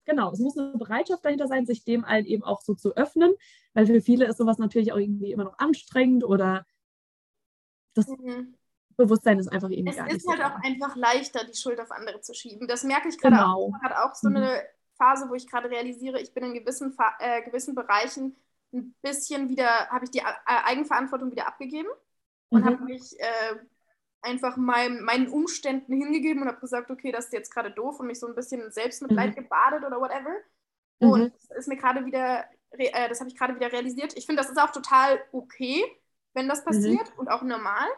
genau, es muss eine Bereitschaft dahinter sein, sich dem halt eben auch so zu öffnen, weil für viele ist sowas natürlich auch irgendwie immer noch anstrengend oder das mhm. Bewusstsein ist einfach irgendwie
es
gar nicht
ist
so
halt
da.
auch einfach leichter, die Schuld auf andere zu schieben. Das merke ich gerade
Genau.
auch. Ich habe auch so
Mhm.
eine Phase, wo ich gerade realisiere, ich bin in gewissen, äh, gewissen Bereichen ein bisschen wieder, habe ich die äh, Eigenverantwortung wieder abgegeben und
Mhm.
habe mich äh, einfach meinem, meinen Umständen hingegeben und habe gesagt, okay, das ist jetzt gerade doof und mich so ein bisschen in Selbstmitleid gebadet oder whatever. Und
Mhm.
das ist mir gerade wieder, äh, das habe ich gerade wieder realisiert. Ich finde, das ist auch total okay, wenn das passiert und auch normal.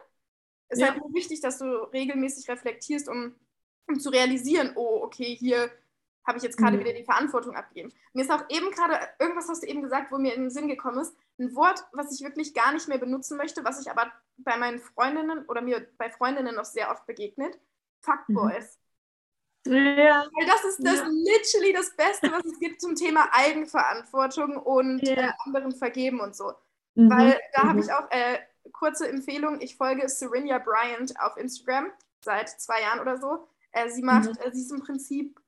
Es ist
Ja.
halt nur wichtig, dass du regelmäßig reflektierst, um, um zu realisieren, oh, okay, hier habe ich jetzt gerade
Mhm.
wieder die Verantwortung abgegeben. Mir ist auch eben gerade, irgendwas hast du eben gesagt, wo mir in den Sinn gekommen ist, ein Wort, was ich wirklich gar nicht mehr benutzen möchte, was ich aber bei meinen Freundinnen oder mir bei Freundinnen noch sehr oft begegnet. Fuckboys.
Ja.
Weil das ist das
Ja.
literally das Beste, was es gibt zum Thema Eigenverantwortung und
Ja.
äh, anderen vergeben und so.
Mhm.
Weil da habe
Mhm.
ich auch äh, kurze Empfehlung. Ich folge Serenia Bryant auf Instagram seit zwei Jahren oder so. Äh, sie macht,
Mhm.
äh, sie ist im Prinzip,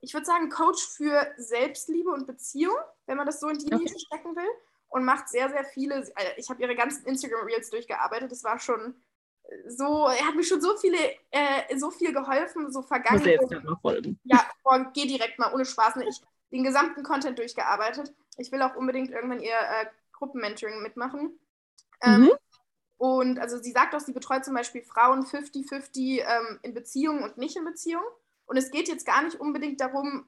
ich würde sagen, Coach für Selbstliebe und Beziehung, wenn man das so in die
Okay.
Nische stecken will. Und macht sehr, sehr viele. äh, Ich habe ihre ganzen Instagram-Reels durchgearbeitet. Das war schon äh, so, er hat mir schon so viele, äh, so viel geholfen, so
Muss
vergangen.
jetzt gerade mal folgen.
Ja, boah, geh direkt mal, ohne Spaß. Ne? Ich den gesamten Content durchgearbeitet. Ich will auch unbedingt irgendwann ihr äh, Gruppenmentoring mitmachen. Ähm,
Mhm.
Und also sie sagt auch, sie betreut zum Beispiel Frauen 50-50 ähm, in Beziehungen und nicht in Beziehungen. Und es geht jetzt gar nicht unbedingt darum,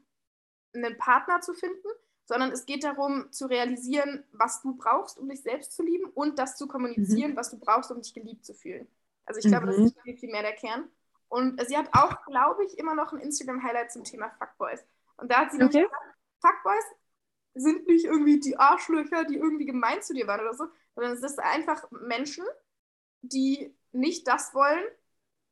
einen Partner zu finden, sondern es geht darum, zu realisieren, was du brauchst, um dich selbst zu lieben und das zu kommunizieren, was du brauchst, um dich geliebt zu fühlen. Also ich glaube, das
Mhm.
ist viel, viel mehr der Kern. Und sie hat auch, glaube ich, immer noch ein Instagram-Highlight zum Thema Fuckboys. Und da hat sie
Okay.
gesagt, Fuckboys sind nicht irgendwie die Arschlöcher, die irgendwie gemein zu dir waren oder so, sondern es ist einfach Menschen, die nicht das wollen,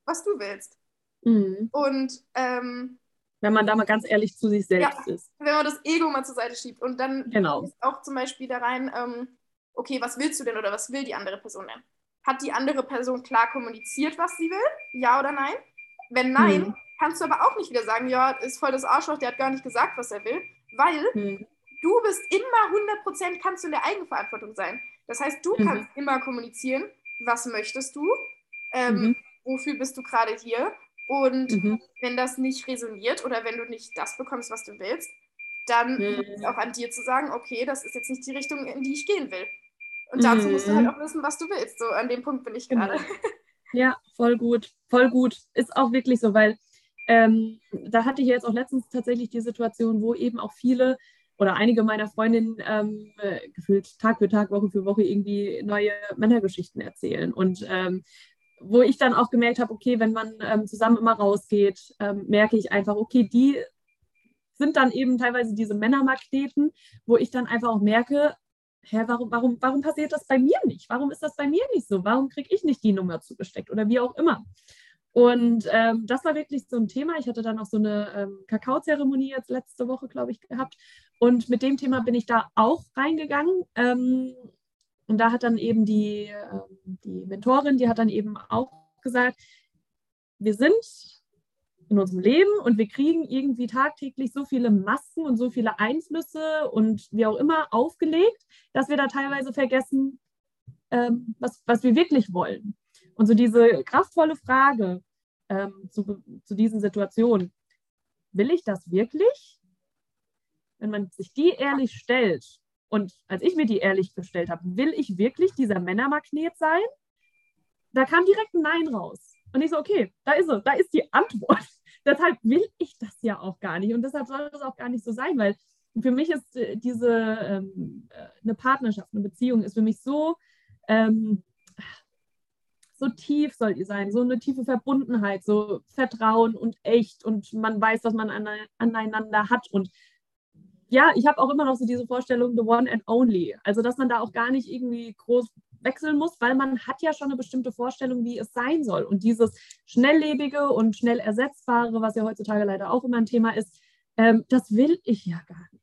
was du willst.
Mhm.
Und ähm,
Wenn man da mal ganz ehrlich zu sich selbst ist.
wenn man das Ego mal zur Seite schiebt und dann
Genau.
auch zum Beispiel da rein, ähm, okay, was willst du denn oder was will die andere Person denn? Hat die andere Person klar kommuniziert, was sie will? Ja oder nein? Wenn nein,
Hm.
kannst du aber auch nicht wieder sagen, ja, ist voll das Arschloch, der hat gar nicht gesagt, was er will, weil
Mhm.
du bist immer 100% kannst du in der Eigenverantwortung sein. Das heißt, du
Mhm.
kannst immer kommunizieren, was möchtest du, ähm,
Mhm.
wofür bist du gerade hier und
Mhm.
wenn das nicht resoniert oder wenn du nicht das bekommst, was du willst, dann
Mhm.
liegt es auch an dir zu sagen, okay, das ist jetzt nicht die Richtung, in die ich gehen will. Und dazu musst du
Mhm.
halt auch wissen, was du willst. So an dem Punkt bin ich
Genau.
gerade. <laughs>
Ja, voll gut, voll gut. Ist auch wirklich so, weil ähm, da hatte ich jetzt auch letztens tatsächlich die Situation, wo eben auch viele oder einige meiner Freundinnen ähm, äh, gefühlt Tag für Tag, Woche für Woche irgendwie neue Männergeschichten erzählen. Und ähm, wo ich dann auch gemerkt habe, okay, wenn man ähm, zusammen immer rausgeht, ähm, merke ich einfach, okay, die sind dann eben teilweise diese Männermagneten, wo ich dann einfach auch merke, hä, warum, warum, warum passiert das bei mir nicht? Warum ist das bei mir nicht so? Warum kriege ich nicht die Nummer zugesteckt oder wie auch immer? Und ähm, das war wirklich so ein Thema. Ich hatte dann auch so eine ähm, Kakaozeremonie jetzt letzte Woche, glaube ich, gehabt. Und mit dem Thema bin ich da auch reingegangen. Ähm, und da hat dann eben die, ähm, die Mentorin, die hat dann eben auch gesagt, wir sind in unserem Leben und wir kriegen irgendwie tagtäglich so viele Masken und so viele Einflüsse und wie auch immer aufgelegt, dass wir da teilweise vergessen, ähm, was, was wir wirklich wollen. Und so diese kraftvolle Frage ähm, zu, zu diesen Situationen, will ich das wirklich? Wenn man sich die ehrlich stellt und als ich mir die ehrlich gestellt habe, will ich wirklich dieser Männermagnet sein? Da kam direkt ein Nein raus. Und ich so, okay, da ist es, da ist die Antwort. <laughs> deshalb will ich das ja auch gar nicht und deshalb soll das auch gar nicht so sein, weil für mich ist äh, diese ähm, äh, eine Partnerschaft, eine Beziehung ist für mich so ähm, so tief soll die sein, so eine tiefe Verbundenheit, so Vertrauen und echt und man weiß, was man ane aneinander hat und ja, ich habe auch immer noch so diese Vorstellung, the one and only. Also, dass man da auch gar nicht irgendwie groß wechseln muss, weil man hat ja schon eine bestimmte Vorstellung, wie es sein soll. Und dieses schnelllebige und schnell ersetzbare, was ja heutzutage leider auch immer ein Thema ist, ähm, das will ich ja gar nicht.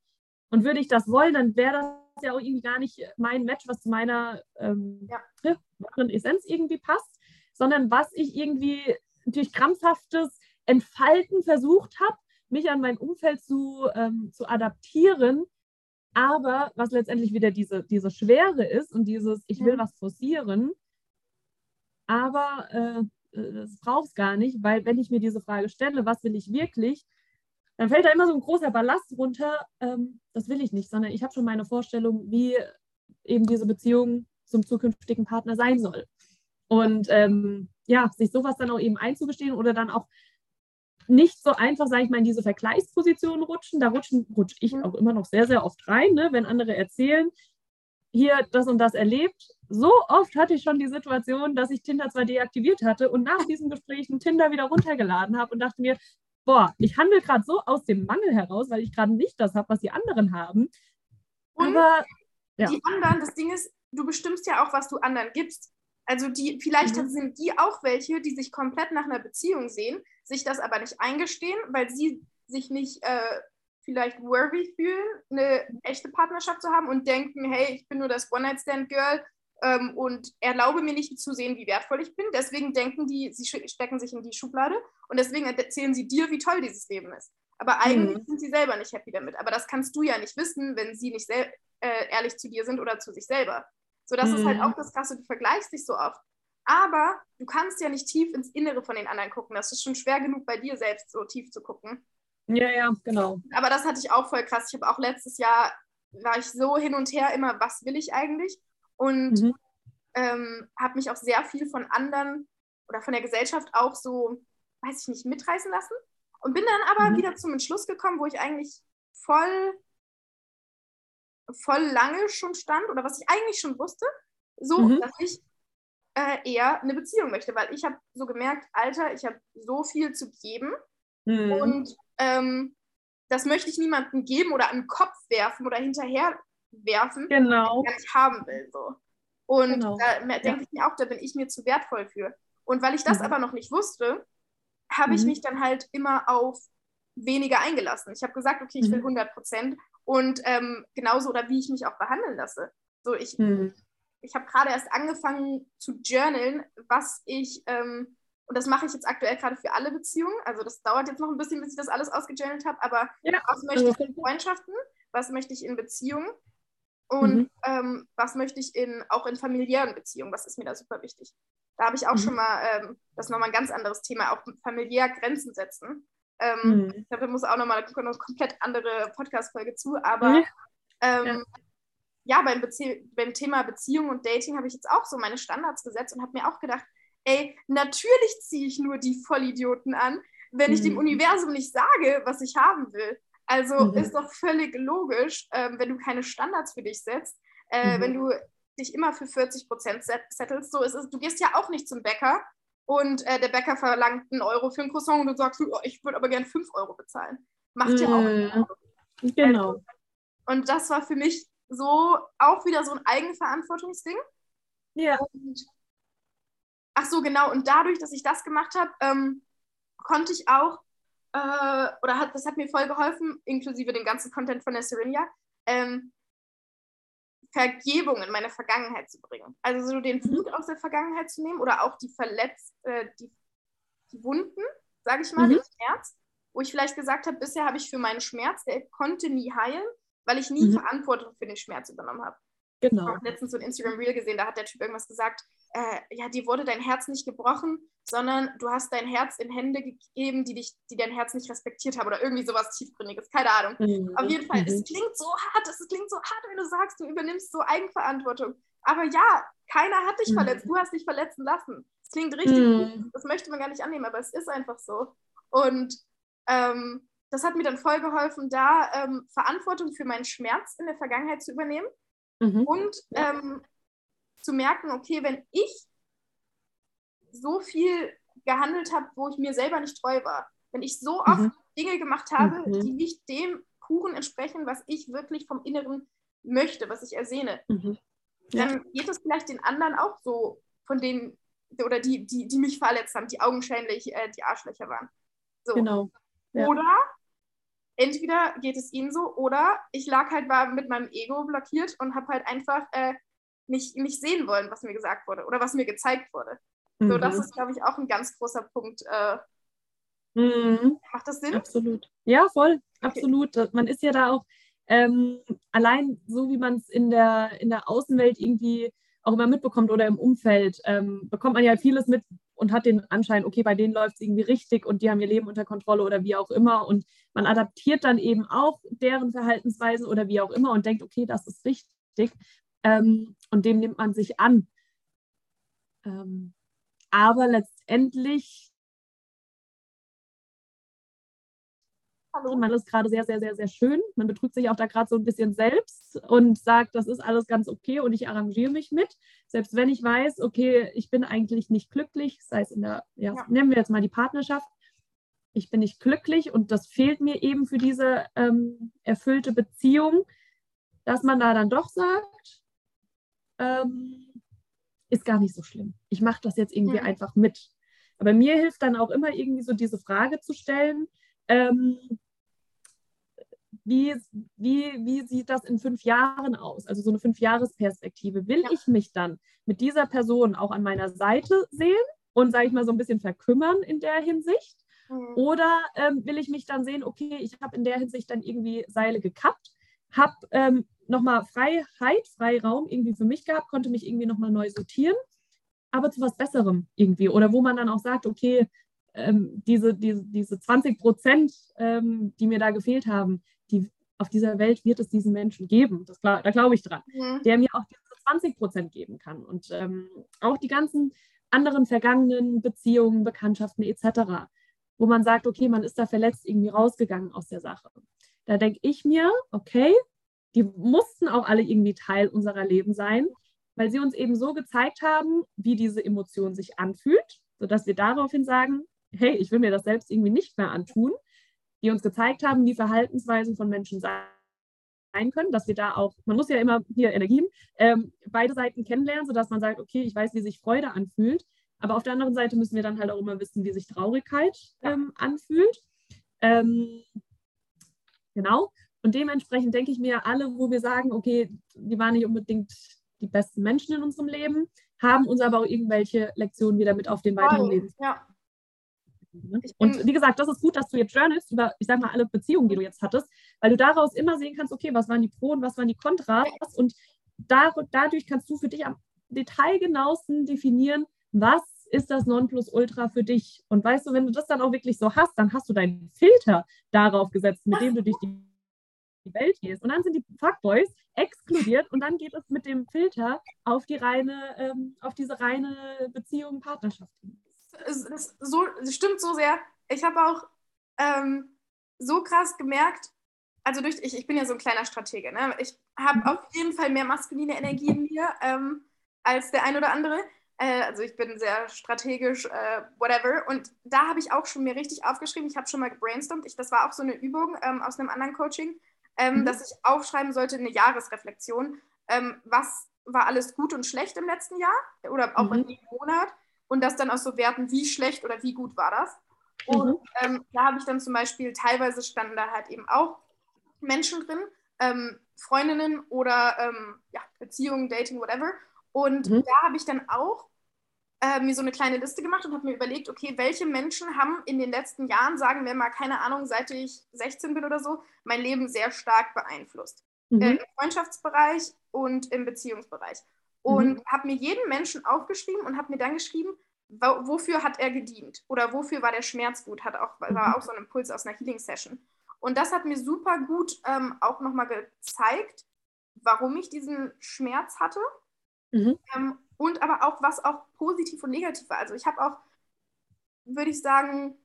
Und würde ich das wollen, dann wäre das ja auch irgendwie gar nicht mein Match, was zu meiner ähm,
ja.
wahren Essenz irgendwie passt, sondern was ich irgendwie durch krampfhaftes Entfalten versucht habe, mich an mein Umfeld zu, ähm, zu adaptieren, aber was letztendlich wieder diese, diese Schwere ist und dieses, ich will was forcieren, aber äh, äh, das braucht es gar nicht, weil wenn ich mir diese Frage stelle, was will ich wirklich, dann fällt da immer so ein großer Ballast runter, ähm, das will ich nicht, sondern ich habe schon meine Vorstellung, wie eben diese Beziehung zum zukünftigen Partner sein soll. Und ähm, ja, sich sowas dann auch eben einzugestehen oder dann auch nicht so einfach, sage ich mal, in diese Vergleichsposition rutschen. Da rutschen, rutsche ich auch immer noch sehr, sehr oft rein, ne? wenn andere erzählen, hier das und das erlebt. So oft hatte ich schon die Situation, dass ich Tinder zwar deaktiviert hatte und nach diesem Gespräch einen Tinder wieder runtergeladen habe und dachte mir, boah, ich handle gerade so aus dem Mangel heraus, weil ich gerade nicht das habe, was die anderen haben.
Und Aber ja. die anderen, das Ding ist, du bestimmst ja auch, was du anderen gibst. Also die, vielleicht mhm. sind die auch welche, die sich komplett nach einer Beziehung sehen, sich das aber nicht eingestehen, weil sie sich nicht äh, vielleicht worthy fühlen, eine echte Partnerschaft zu haben und denken, hey, ich bin nur das One-Night-Stand-Girl ähm, und erlaube mir nicht zu sehen, wie wertvoll ich bin. Deswegen denken die, sie stecken sich in die Schublade und deswegen erzählen sie dir, wie toll dieses Leben ist. Aber eigentlich mhm. sind sie selber nicht happy damit. Aber das kannst du ja nicht wissen, wenn sie nicht äh, ehrlich zu dir sind oder zu sich selber. So, das mhm. ist halt mhm. auch das Krasse, du vergleichst dich so oft. Aber du kannst ja nicht tief ins Innere von den anderen gucken. Das ist schon schwer genug bei dir selbst so tief zu gucken.
Ja, ja, genau.
Aber das hatte ich auch voll krass. Ich habe auch letztes Jahr, war ich so hin und her immer, was will ich eigentlich? Und mhm. ähm, habe mich auch sehr viel von anderen oder von der Gesellschaft auch so, weiß ich nicht, mitreißen lassen. Und bin dann aber mhm. wieder zum Entschluss gekommen, wo ich eigentlich voll, voll lange schon stand oder was ich eigentlich schon wusste, so, mhm. dass ich äh, eher eine Beziehung möchte, weil ich habe so gemerkt, Alter, ich habe so viel zu geben mhm. und ähm, das möchte ich niemandem geben oder an den Kopf werfen oder hinterher werfen,
genau.
den ich nicht haben will. So. Und genau. da denke ja. ich mir auch, da bin ich mir zu wertvoll für. Und weil ich das mhm. aber noch nicht wusste, habe ich mhm. mich dann halt immer auf weniger eingelassen. Ich habe gesagt, okay, ich will 100 mhm. Prozent und ähm, genauso oder wie ich mich auch behandeln lasse. So, ich, mhm. ich habe gerade erst angefangen zu journalen, was ich ähm, und das mache ich jetzt aktuell gerade für alle Beziehungen. Also das dauert jetzt noch ein bisschen, bis ich das alles ausgejournalt habe. Aber ja. was möchte ich in Freundschaften? Was möchte ich in Beziehungen? Und mhm. ähm, was möchte ich in, auch in familiären Beziehungen? Was ist mir da super wichtig? Da habe ich auch mhm. schon mal, ähm, das ist nochmal ein ganz anderes Thema, auch familiär Grenzen setzen. Ähm, mhm. Ich glaube, da muss auch nochmal eine komplett andere Podcast-Folge zu. Aber ähm, ja. ja, beim, beim Thema Beziehung und Dating habe ich jetzt auch so meine Standards gesetzt und habe mir auch gedacht, ey, natürlich ziehe ich nur die Vollidioten an, wenn ich dem mhm. Universum nicht sage, was ich haben will. Also mhm. ist doch völlig logisch, äh, wenn du keine Standards für dich setzt, äh, mhm. wenn du dich immer für 40 Prozent settelst. So ist es, du gehst ja auch nicht zum Bäcker und äh, der Bäcker verlangt einen Euro für ein Croissant und du sagst, oh, ich würde aber gerne 5 Euro bezahlen. Macht ja auch
nicht. Genau. Also,
und das war für mich so auch wieder so ein Eigenverantwortungsding.
Ja.
Und Ach so, genau. Und dadurch, dass ich das gemacht habe, ähm, konnte ich auch, äh, oder hat, das hat mir voll geholfen, inklusive dem ganzen Content von der Syrinia, ähm, Vergebung in meine Vergangenheit zu bringen. Also so den Wut mhm. aus der Vergangenheit zu nehmen oder auch die Verletz, äh, die, die Wunden, sage ich mal, mhm. den Schmerz, wo ich vielleicht gesagt habe, bisher habe ich für meinen Schmerz, der konnte nie heilen, weil ich nie mhm. Verantwortung für den Schmerz übernommen habe.
Genau.
Ich habe letztens so ein Instagram Reel gesehen, da hat der Typ irgendwas gesagt, äh, ja, dir wurde dein Herz nicht gebrochen, sondern du hast dein Herz in Hände gegeben, die dich, die dein Herz nicht respektiert haben oder irgendwie sowas tiefgründiges, keine Ahnung. Mhm. Auf jeden Fall, mhm. es klingt so hart, es klingt so hart, wenn du sagst, du übernimmst so Eigenverantwortung. Aber ja, keiner hat dich mhm. verletzt, du hast dich verletzen lassen. Es klingt richtig gut, mhm. das möchte man gar nicht annehmen, aber es ist einfach so. Und ähm, das hat mir dann voll geholfen, da ähm, Verantwortung für meinen Schmerz in der Vergangenheit zu übernehmen mhm. und ähm, zu merken, okay, wenn ich so viel gehandelt habe, wo ich mir selber nicht treu war, wenn ich so oft mhm. Dinge gemacht habe, mhm. die nicht dem Kuchen entsprechen, was ich wirklich vom Inneren möchte, was ich ersehne, mhm. ja. dann geht es vielleicht den anderen auch so, von denen, oder die, die, die mich verletzt haben, die augenscheinlich äh, die Arschlöcher waren. So.
Genau.
Ja. Oder entweder geht es ihnen so, oder ich lag halt war mit meinem Ego blockiert und habe halt einfach äh, nicht, nicht sehen wollen, was mir gesagt wurde oder was mir gezeigt wurde. Mhm. So, das ist, glaube ich, auch ein ganz großer Punkt. Äh, mhm. Macht das Sinn?
Absolut. Ja, voll, absolut. Okay. Man ist ja da auch ähm, allein so, wie man es in der, in der Außenwelt irgendwie auch immer mitbekommt oder im Umfeld, ähm, bekommt man ja vieles mit, und hat den Anschein, okay, bei denen läuft es irgendwie richtig und die haben ihr Leben unter Kontrolle oder wie auch immer. Und man adaptiert dann eben auch deren Verhaltensweisen oder wie auch immer und denkt, okay, das ist richtig. Ähm, und dem nimmt man sich an. Ähm, aber letztendlich Hallo. Man ist gerade sehr, sehr, sehr, sehr schön. Man betrügt sich auch da gerade so ein bisschen selbst und sagt, das ist alles ganz okay und ich arrangiere mich mit. Selbst wenn ich weiß, okay, ich bin eigentlich nicht glücklich, sei es in der, ja, ja. nehmen wir jetzt mal die Partnerschaft, ich bin nicht glücklich und das fehlt mir eben für diese ähm, erfüllte Beziehung, dass man da dann doch sagt, ähm, ist gar nicht so schlimm. Ich mache das jetzt irgendwie mhm. einfach mit. Aber mir hilft dann auch immer irgendwie so diese Frage zu stellen, ähm, wie, wie, wie sieht das in fünf Jahren aus? Also so eine Fünfjahresperspektive. Will ja. ich mich dann mit dieser Person auch an meiner Seite sehen und, sage ich mal, so ein bisschen verkümmern in der Hinsicht? Mhm. Oder ähm, will ich mich dann sehen, okay, ich habe in der Hinsicht dann irgendwie Seile gekappt, habe ähm, nochmal Freiheit, Freiraum irgendwie für mich gehabt, konnte mich irgendwie nochmal neu sortieren, aber zu was Besserem irgendwie. Oder wo man dann auch sagt, okay, ähm, diese, diese, diese 20 Prozent, ähm, die mir da gefehlt haben, die, auf dieser Welt wird es diesen Menschen geben. Das, da glaube ich dran, mhm. der mir auch diese 20 Prozent geben kann. Und ähm, auch die ganzen anderen vergangenen Beziehungen, Bekanntschaften etc., wo man sagt, okay, man ist da verletzt irgendwie rausgegangen aus der Sache. Da denke ich mir, okay, die mussten auch alle irgendwie Teil unserer Leben sein, weil sie uns eben so gezeigt haben, wie diese Emotion sich anfühlt, sodass wir daraufhin sagen, hey, ich will mir das selbst irgendwie nicht mehr antun, die uns gezeigt haben, wie Verhaltensweisen von Menschen sein können, dass wir da auch, man muss ja immer hier Energien, ähm, beide Seiten kennenlernen, sodass man sagt, okay, ich weiß, wie sich Freude anfühlt, aber auf der anderen Seite müssen wir dann halt auch immer wissen, wie sich Traurigkeit ähm, anfühlt. Ähm, genau. Und dementsprechend denke ich mir, alle, wo wir sagen, okay, die waren nicht unbedingt die besten Menschen in unserem Leben, haben uns aber auch irgendwelche Lektionen wieder mit auf den weiteren oh, Leben. Ja. Ne? Und wie gesagt, das ist gut, dass du jetzt journalst über, ich sag mal, alle Beziehungen, die du jetzt hattest, weil du daraus immer sehen kannst, okay, was waren die Pro und was waren die Kontras und da, dadurch kannst du für dich am detailgenauesten definieren, was ist das Nonplusultra für dich. Und weißt du, wenn du das dann auch wirklich so hast, dann hast du deinen Filter darauf gesetzt, mit dem du durch die Welt gehst. Und dann sind die Fuckboys exkludiert und dann geht es mit dem Filter auf die reine, ähm, auf diese reine Beziehung, Partnerschaft hin
es, es, so, es stimmt so sehr. Ich habe auch ähm, so krass gemerkt, also durch, ich, ich bin ja so ein kleiner Stratege, ne? ich habe mhm. auf jeden Fall mehr maskuline Energie in mir ähm, als der ein oder andere. Äh, also ich bin sehr strategisch, äh, whatever. Und da habe ich auch schon mir richtig aufgeschrieben, ich habe schon mal gebrainstormt, ich, das war auch so eine Übung ähm, aus einem anderen Coaching, ähm, mhm. dass ich aufschreiben sollte, eine Jahresreflexion. Ähm, was war alles gut und schlecht im letzten Jahr oder auch mhm. in jedem Monat? und das dann auch so werten, wie schlecht oder wie gut war das. Und mhm. ähm, da habe ich dann zum Beispiel, teilweise standen da halt eben auch Menschen drin, ähm, Freundinnen oder ähm, ja, Beziehungen, Dating, whatever. Und mhm. da habe ich dann auch äh, mir so eine kleine Liste gemacht und habe mir überlegt, okay, welche Menschen haben in den letzten Jahren, sagen wir mal, keine Ahnung, seit ich 16 bin oder so, mein Leben sehr stark beeinflusst. Mhm. Äh, Im Freundschaftsbereich und im Beziehungsbereich und mhm. habe mir jeden Menschen aufgeschrieben und habe mir dann geschrieben, wofür hat er gedient oder wofür war der Schmerz gut, hat auch, war mhm. auch so ein Impuls aus einer Healing-Session. Und das hat mir super gut ähm, auch nochmal gezeigt, warum ich diesen Schmerz hatte mhm. ähm, und aber auch, was auch positiv und negativ war. Also ich habe auch, würde ich sagen,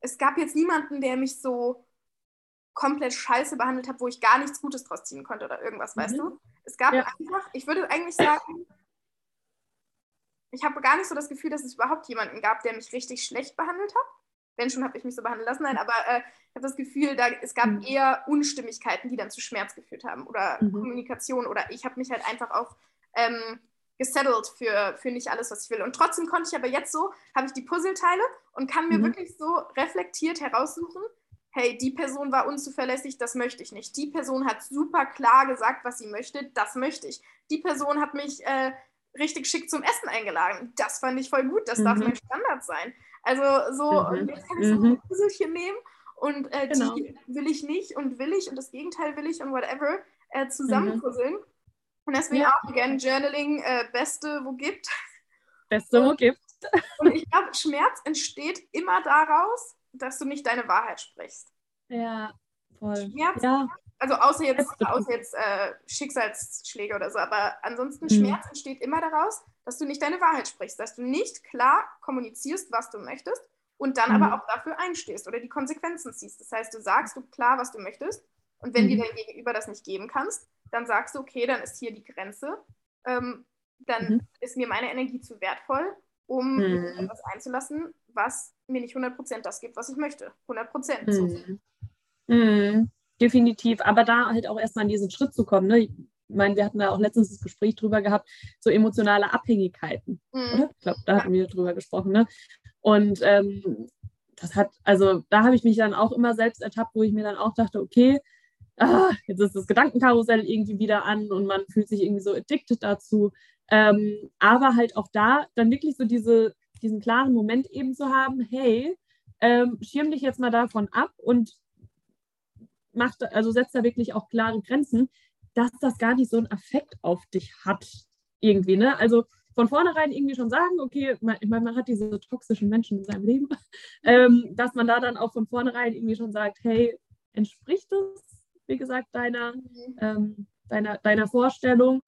es gab jetzt niemanden, der mich so komplett scheiße behandelt hat, wo ich gar nichts Gutes draus ziehen konnte oder irgendwas, mhm. weißt du? Es gab ja. einfach, ich würde eigentlich sagen, ich habe gar nicht so das Gefühl, dass es überhaupt jemanden gab, der mich richtig schlecht behandelt hat. Wenn schon, habe ich mich so behandeln lassen. Nein, aber äh, ich habe das Gefühl, da, es gab mhm. eher Unstimmigkeiten, die dann zu Schmerz geführt haben oder mhm. Kommunikation oder ich habe mich halt einfach auch ähm, gesettelt für, für nicht alles, was ich will. Und trotzdem konnte ich aber jetzt so, habe ich die Puzzleteile und kann mir mhm. wirklich so reflektiert heraussuchen, hey, die Person war unzuverlässig, das möchte ich nicht. Die Person hat super klar gesagt, was sie möchte, das möchte ich. Die Person hat mich äh, richtig schick zum Essen eingeladen, das fand ich voll gut, das mhm. darf mein Standard sein. Also so, mhm. und jetzt kann ich so mhm. ein Puzzlechen nehmen und äh, genau. die will ich nicht und will ich und das Gegenteil will ich und whatever äh, zusammenpuzzeln. Mhm. Und deswegen ja. auch gerne Journaling, äh, Beste, wo gibt.
Beste, wo gibt. <laughs>
Und ich glaube, Schmerz entsteht immer daraus, dass du nicht deine Wahrheit sprichst.
Ja, voll.
Schmerz,
Ja,
also außer jetzt, außer jetzt äh, Schicksalsschläge oder so, aber ansonsten
Mhm.
Schmerz entsteht immer daraus, dass du nicht deine Wahrheit sprichst, dass du nicht klar kommunizierst, was du möchtest und dann
Mhm.
aber auch dafür einstehst oder die Konsequenzen ziehst. Das heißt, du sagst du klar, was du möchtest und wenn
Mhm.
dir dein Gegenüber das nicht geben kannst, dann sagst du, okay, dann ist hier die Grenze, ähm, dann
Mhm.
ist mir meine Energie zu wertvoll, um
Mhm.
etwas einzulassen, was mir nicht 100% das gibt, was ich möchte. 100%. So.
Mhm. Mhm. Definitiv. Aber da halt auch erstmal an diesen Schritt zu kommen. Ne? Ich meine, wir hatten da auch letztens das Gespräch drüber gehabt, so emotionale Abhängigkeiten.
Mhm.
Oder? Ich glaube, da hatten wir drüber gesprochen. Ne? Und ähm, das hat, also da habe ich mich dann auch immer selbst ertappt, wo ich mir dann auch dachte, okay, ah, jetzt ist das Gedankenkarussell irgendwie wieder an und man fühlt sich irgendwie so addicted dazu. Ähm, aber halt auch da dann wirklich so diese, diesen klaren Moment eben zu haben, hey, ähm, schirm dich jetzt mal davon ab und mach, also setzt da wirklich auch klare Grenzen, dass das gar nicht so einen Effekt auf dich hat irgendwie, ne? Also von vornherein irgendwie schon sagen, okay, man, ich meine, man hat diese toxischen Menschen in seinem Leben, <laughs> ähm, dass man da dann auch von vornherein irgendwie schon sagt, hey, entspricht das, wie gesagt, deiner,
Mhm.
ähm, deiner, deiner Vorstellung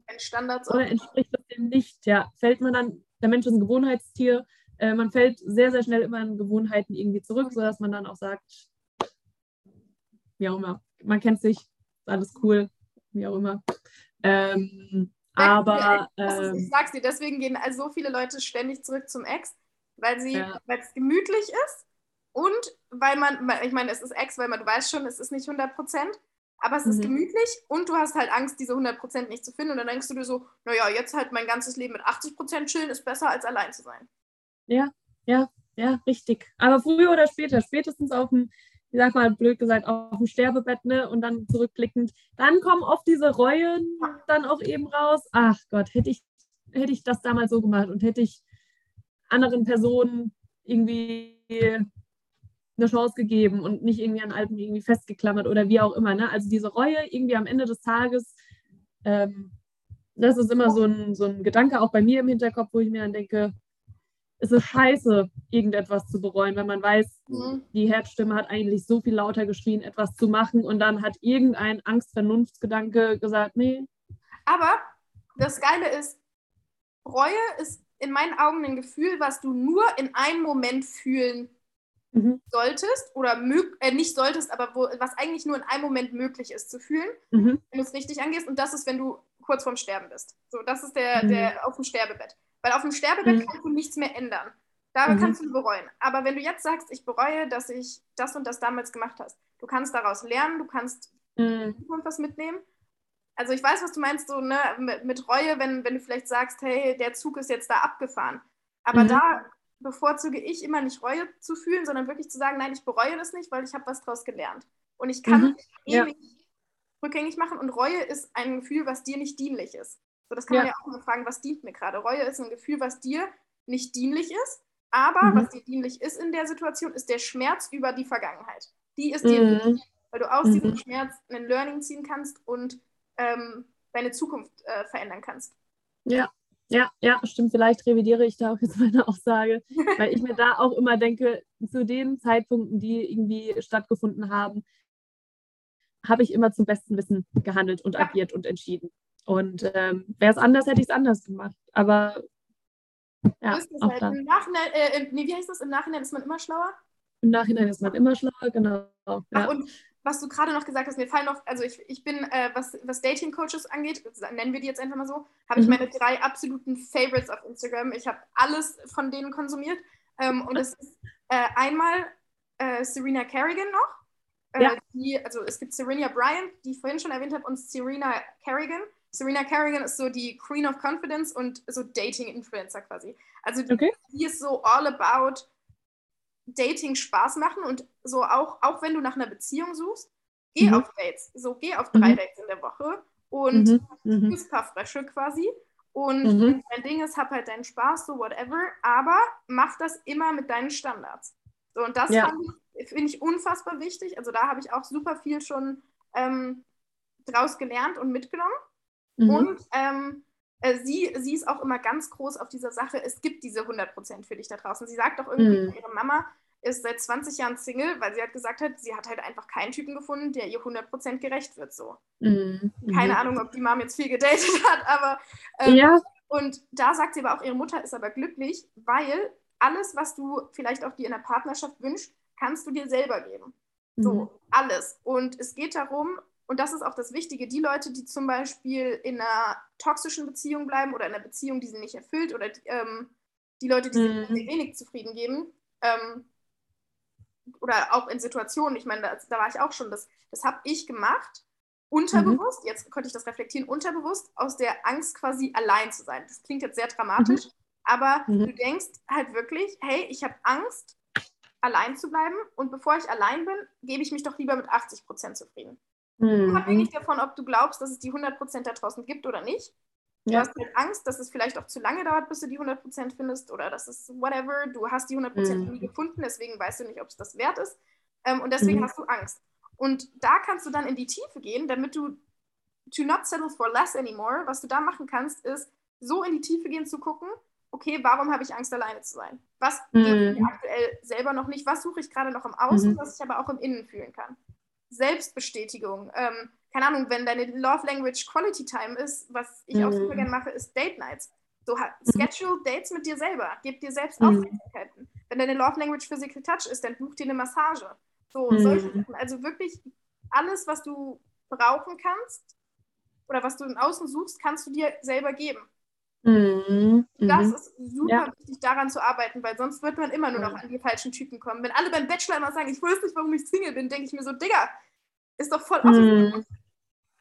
oder entspricht das dem nicht? Ja, fällt man dann, der Mensch ist ein Gewohnheitstier, äh, man fällt sehr, sehr schnell immer in Gewohnheiten irgendwie zurück, sodass man dann auch sagt, wie auch immer, man kennt sich, ist alles cool, wie auch immer. Ähm, aber
ist, ich
ähm,
sag's dir, deswegen gehen also so viele Leute ständig zurück zum Ex, weil sie,
Ja.
weil es gemütlich ist und weil man, ich meine, es ist Ex, weil man, du weißt schon, es ist nicht 100 Prozent, aber es ist
Mhm.
gemütlich und du hast halt Angst, diese 100 Prozent nicht zu finden und dann denkst du dir so, naja, jetzt halt mein ganzes Leben mit 80 Prozent chillen ist besser als allein zu sein.
ja, richtig. Aber früher oder später, spätestens auf dem, ich sag mal blöd gesagt, auf dem Sterbebett, ne, und dann zurückblickend, dann kommen oft diese Reuen dann auch eben raus. Ach Gott, hätte ich, hätte ich das damals so gemacht und hätte ich anderen Personen irgendwie eine Chance gegeben und nicht irgendwie an Alpen irgendwie festgeklammert oder wie auch immer. Ne? Also diese Reue irgendwie am Ende des Tages, ähm, das ist immer so ein, so ein Gedanke auch bei mir im Hinterkopf, wo ich mir dann denke, es ist scheiße, irgendetwas zu bereuen, wenn man weiß,
Mhm.
die Herzstimme hat eigentlich so viel lauter geschrien, etwas zu machen und dann hat irgendein Angst-Vernunftsgedanke gesagt, nee,
Aber das Geile ist, Reue ist in meinen Augen ein Gefühl, was du nur in einem Moment fühlen
mhm,
solltest oder mög äh, nicht solltest, aber wo, was eigentlich nur in einem Moment möglich ist zu fühlen,
mhm,
wenn du es richtig angehst. Und das ist, wenn du kurz vorm Sterben bist. So, das ist der,
Mhm.
der auf dem Sterbebett. Weil auf dem Sterbebett
Mhm.
kannst du nichts mehr ändern. Da
Mhm.
kannst du bereuen. Aber wenn du jetzt sagst, ich bereue, dass ich das und das damals gemacht hast, du kannst daraus lernen, du kannst
mhm,
was mitnehmen. Also ich weiß, was du meinst, so ne, mit, mit Reue, wenn, wenn du vielleicht sagst, hey, der Zug ist jetzt da abgefahren. Aber
Mhm.
da bevorzuge ich immer nicht Reue zu fühlen, sondern wirklich zu sagen, nein, ich bereue das nicht, weil ich habe was daraus gelernt. Und ich kann
Mhm.
es
Ja.
ewig rückgängig machen und Reue ist ein Gefühl, was dir nicht dienlich ist. So, das kann
Ja.
man ja auch immer fragen, was dient mir gerade? Reue ist ein Gefühl, was dir nicht dienlich ist, aber
Mhm.
was dir dienlich ist in der Situation, ist der Schmerz über die Vergangenheit. Die ist dir
mhm,
wichtig weil du aus
Mhm.
diesem Schmerz einen Learning ziehen kannst und ähm, deine Zukunft äh, verändern kannst.
Ja, ja, ja, stimmt. Vielleicht revidiere ich da auch jetzt <laughs> meine Aussage, weil ich mir da auch immer denke, zu den Zeitpunkten, die irgendwie stattgefunden haben, habe ich immer zum besten Wissen gehandelt und agiert und entschieden. Und ähm, wäre es anders, hätte ich es anders gemacht. Aber ja, auch
halt. Im Nachhinein, äh, nee, wie heißt das? Im Nachhinein ist man immer schlauer.
Im Nachhinein ist man immer schlauer, genau.
Ach,
Ja.
und was du gerade noch gesagt hast, mir fallen noch, also ich, ich bin, äh, was, was Dating-Coaches angeht, nennen wir die jetzt einfach mal so, habe ich
Mhm.
meine drei absoluten Favorites auf Instagram. Ich habe alles von denen konsumiert. Ähm, und es ist äh, einmal äh, Serena Kerrigan noch. Äh,
Ja.
die, also es gibt Serena Bryant, die ich vorhin schon erwähnt habe, und Serena Kerrigan. Serena Kerrigan ist so die Queen of Confidence und so Dating-Influencer quasi. Also die,
Okay.
die ist so all about Dating Spaß machen und so auch, auch wenn du nach einer Beziehung suchst, geh
Mhm.
auf Dates. So geh auf drei
Mhm.
Dates in der Woche und
Mhm, mhm,
ein paar Frösche quasi. Und
Mhm.
dein Ding ist, hab halt deinen Spaß, so whatever, aber mach das immer mit deinen Standards. So, und das
Ja.
finde ich unfassbar wichtig. Also da habe ich auch super viel schon ähm, draus gelernt und mitgenommen.
mhm.
Und ähm, äh, sie, sie ist auch immer ganz groß auf dieser Sache, es gibt diese 100% für dich da draußen. Sie sagt auch irgendwie,
Mhm.
ihre Mama ist seit 20 Jahren Single, weil sie hat gesagt hat, sie hat halt einfach keinen Typen gefunden, der ihr 100% gerecht wird. So.
Mhm.
Keine
Mhm.
Ahnung, ob die Mom jetzt viel gedatet <laughs> hat, aber ähm,
Ja,
und da sagt sie aber auch, ihre Mutter ist aber glücklich, weil alles, was du vielleicht auch dir in der Partnerschaft wünschst, kannst du dir selber geben. So,
Mhm.
alles. Und es geht darum, und das ist auch das Wichtige, die Leute, die zum Beispiel in einer toxischen Beziehung bleiben oder in einer Beziehung, die sie nicht erfüllt, oder ähm, die Leute, die sich
Mhm.
sehr wenig zufrieden geben, ähm, oder auch in Situationen, ich meine, da, da war ich auch schon, das, das habe ich gemacht, unterbewusst, jetzt konnte ich das reflektieren, unterbewusst, aus der Angst quasi allein zu sein. Das klingt jetzt sehr dramatisch, aber
Mhm.
du denkst halt wirklich, hey, ich habe Angst, allein zu bleiben und bevor ich allein bin, gebe ich mich doch lieber mit 80 Prozent zufrieden.
Mhm.
Unabhängig davon, ob du glaubst, dass es die 100 Prozent da draußen gibt oder nicht. Du
Ja.
hast halt Angst, dass es vielleicht auch zu lange dauert, bis du die 100 Prozent findest oder dass es whatever, du hast die 100 Prozent
Mhm.
nie gefunden, deswegen weißt du nicht, ob es das wert ist ähm, und deswegen
Mhm.
hast du Angst. Und da kannst du dann in die Tiefe gehen, damit du to not settle for less anymore, was du da machen kannst, ist so in die Tiefe gehen zu gucken, okay, warum habe ich Angst, alleine zu sein? Was geht
Mhm.
mir aktuell selber noch nicht? Was suche ich gerade noch im Außen,
Mhm.
was ich aber auch im Innen fühlen kann? Selbstbestätigung. Ähm, keine Ahnung, wenn deine Love Language Quality Time ist, was ich auch
Mhm.
super gerne mache, ist Date Nights. So,
Mhm.
schedule Dates mit dir selber. Gib dir selbst
Mhm.
Aufmerksamkeiten. Wenn deine Love Language Physical Touch ist, dann buch dir eine Massage. So,
Mhm.
solche Sachen. Also wirklich alles, was du brauchen kannst oder was du im Außen suchst, kannst du dir selber geben.
Mhm.
Das
Mhm.
ist super
Ja.
wichtig, daran zu arbeiten, weil sonst wird man immer nur noch an die falschen Typen kommen. Wenn alle beim Bachelor immer sagen, ich weiß nicht, warum ich Single bin, denke ich mir so, Digga, ist doch voll offen.
Mhm.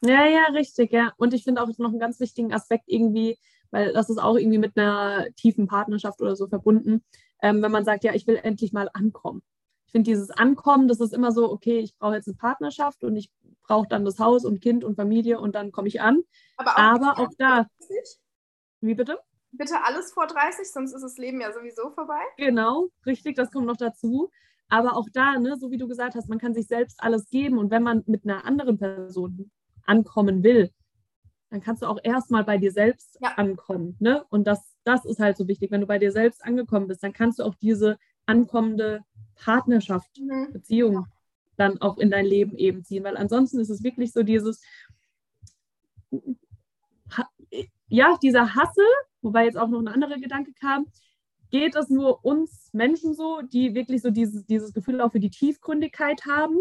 Ja, ja, richtig, ja. Und ich finde auch noch einen ganz wichtigen Aspekt irgendwie, weil das ist auch irgendwie mit einer tiefen Partnerschaft oder so verbunden, ähm, wenn man sagt, ja, ich will endlich mal ankommen. Ich finde dieses Ankommen, das ist immer so, okay, ich brauche jetzt eine Partnerschaft und ich brauche dann das Haus und Kind und Familie und dann komme ich an.
Aber auch,
Aber auch da,
30,
wie bitte?
bitte alles vor 30, sonst ist das Leben ja sowieso vorbei.
Genau, richtig, das kommt noch dazu. Aber auch da, ne, so wie du gesagt hast, man kann sich selbst alles geben und wenn man mit einer anderen Person ankommen will, dann kannst du auch erstmal bei dir selbst
Ja.
ankommen. Ne? Und das, das ist halt so wichtig. Wenn du bei dir selbst angekommen bist, dann kannst du auch diese ankommende Partnerschaft,
Mhm.
Beziehung dann auch in dein Leben eben ziehen. Weil ansonsten ist es wirklich so dieses, ja, dieser Hassel, wobei jetzt auch noch ein anderer Gedanke kam, geht es nur uns Menschen so, die wirklich so dieses, dieses Gefühl auch für die Tiefgründigkeit haben?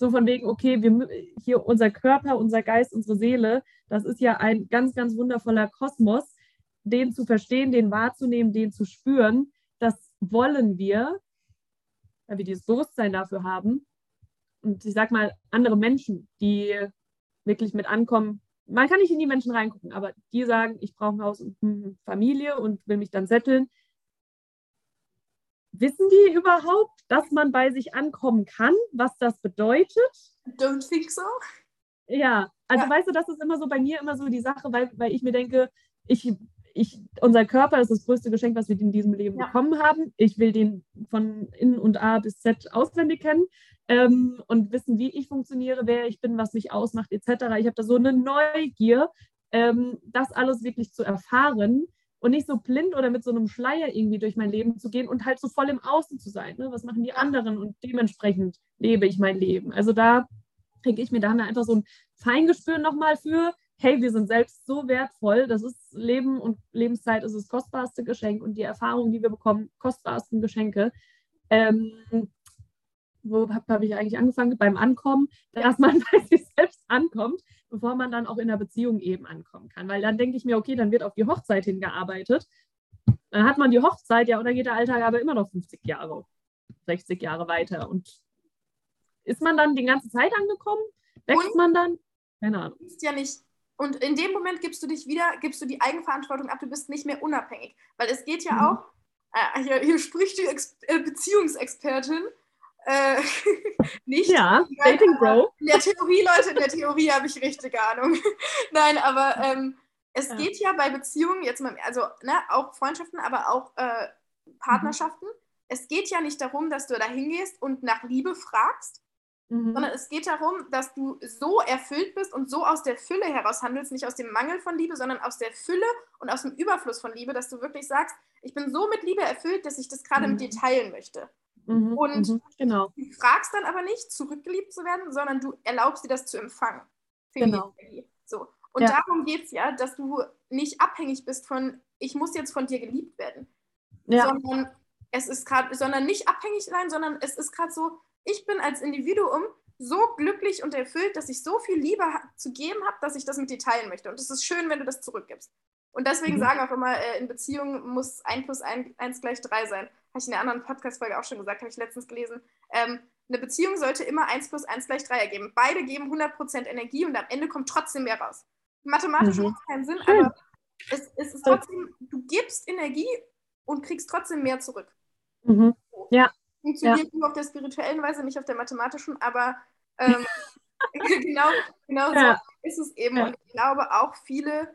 So von wegen, okay, wir, hier unser Körper, unser Geist, unsere Seele, das ist ja ein ganz, ganz wundervoller Kosmos, den zu verstehen, den wahrzunehmen, den zu spüren, das wollen wir, weil wir dieses Bewusstsein dafür haben. Und ich sag mal, andere Menschen, die wirklich mit ankommen, man kann nicht in die Menschen reingucken, aber die sagen, ich brauche ein Haus und eine Familie und will mich dann setteln. Wissen die überhaupt, dass man bei sich ankommen kann, was das bedeutet?
Don't think so.
Ja, also
Ja.
weißt du, das ist immer so bei mir immer so die Sache, weil, weil ich mir denke, ich, ich, unser Körper ist das größte Geschenk, was wir in diesem Leben
Ja.
bekommen haben. Ich will den von Innen und A bis Z auswendig kennen ähm, und wissen, wie ich funktioniere, wer ich bin, was mich ausmacht, etc. Ich habe da so eine Neugier, ähm, das alles wirklich zu erfahren und nicht so blind oder mit so einem Schleier irgendwie durch mein Leben zu gehen und halt so voll im Außen zu sein. Ne? Was machen die anderen? Und dementsprechend lebe ich mein Leben. Also da denke ich mir, da haben wir einfach so ein Feingespür nochmal für, hey, wir sind selbst so wertvoll, das ist Leben und Lebenszeit ist das kostbarste Geschenk und die Erfahrungen, die wir bekommen, kostbarsten Geschenke. Ähm, wo habe hab ich eigentlich angefangen? Beim Ankommen, dass man <laughs> bei sich selbst ankommt, bevor man dann auch in der Beziehung eben ankommen kann. Weil dann denke ich mir, okay, dann wird auf die Hochzeit hingearbeitet. Dann hat man die Hochzeit, ja, und dann geht der Alltag aber immer noch 50 Jahre, 60 Jahre weiter. Und ist man dann die ganze Zeit angekommen? Wächst
Und-
man dann? Keine Ahnung.
ist ja nicht. Und in dem Moment gibst du dich wieder, gibst du die Eigenverantwortung ab, du bist nicht mehr unabhängig. Weil es geht ja
Mhm.
auch, äh, hier, hier spricht die Ex äh, Beziehungsexpertin. Äh, <laughs> nicht.
Ja,
Nein,
Dating Bro.
In der Theorie, Leute, in der Theorie habe ich richtig Ahnung. <laughs> Nein, aber ähm, es
Ja.
geht ja bei Beziehungen, jetzt mal, also ne, auch Freundschaften, aber auch äh, Partnerschaften. Es geht ja nicht darum, dass du da hingehst und nach Liebe fragst, mhm. sondern es geht darum, dass du so erfüllt bist und so aus der Fülle heraus handelst, nicht aus dem Mangel von Liebe, sondern aus der Fülle und aus dem Überfluss von Liebe, dass du wirklich sagst, ich bin so mit Liebe erfüllt, dass ich das gerade mhm. mit dir teilen möchte. Mhm, und mhm, genau. du fragst dann aber nicht, zurückgeliebt zu werden, sondern du erlaubst dir das zu empfangen. Genau. So. Und ja. darum geht es ja, dass du nicht abhängig bist von, ich muss jetzt von dir geliebt werden. Ja. Sondern es ist gerade, sondern nicht abhängig sein, sondern es ist gerade so, ich bin als Individuum so glücklich und erfüllt, dass ich so viel Liebe zu geben habe, dass ich das mit dir teilen möchte. Und es ist schön, wenn du das zurückgibst. Und deswegen mhm. sagen auch immer, äh, in Beziehungen muss 1 plus 1, 1 gleich 3 sein. Habe ich in einer anderen Podcast-Folge auch schon gesagt, habe ich letztens gelesen. Ähm, eine Beziehung sollte immer 1 plus 1 gleich 3 ergeben. Beide geben 100% Energie und am Ende kommt trotzdem mehr raus. Mathematisch mhm. macht es keinen Sinn, aber es, es, ist trotzdem, du gibst Energie und kriegst trotzdem mehr zurück.
Mhm. Ja.
Funktioniert ja. nur auf der spirituellen Weise, nicht auf der mathematischen, aber ähm, <laughs> <laughs> genau, genau ja. so ist es eben. Ja. Und ich glaube auch viele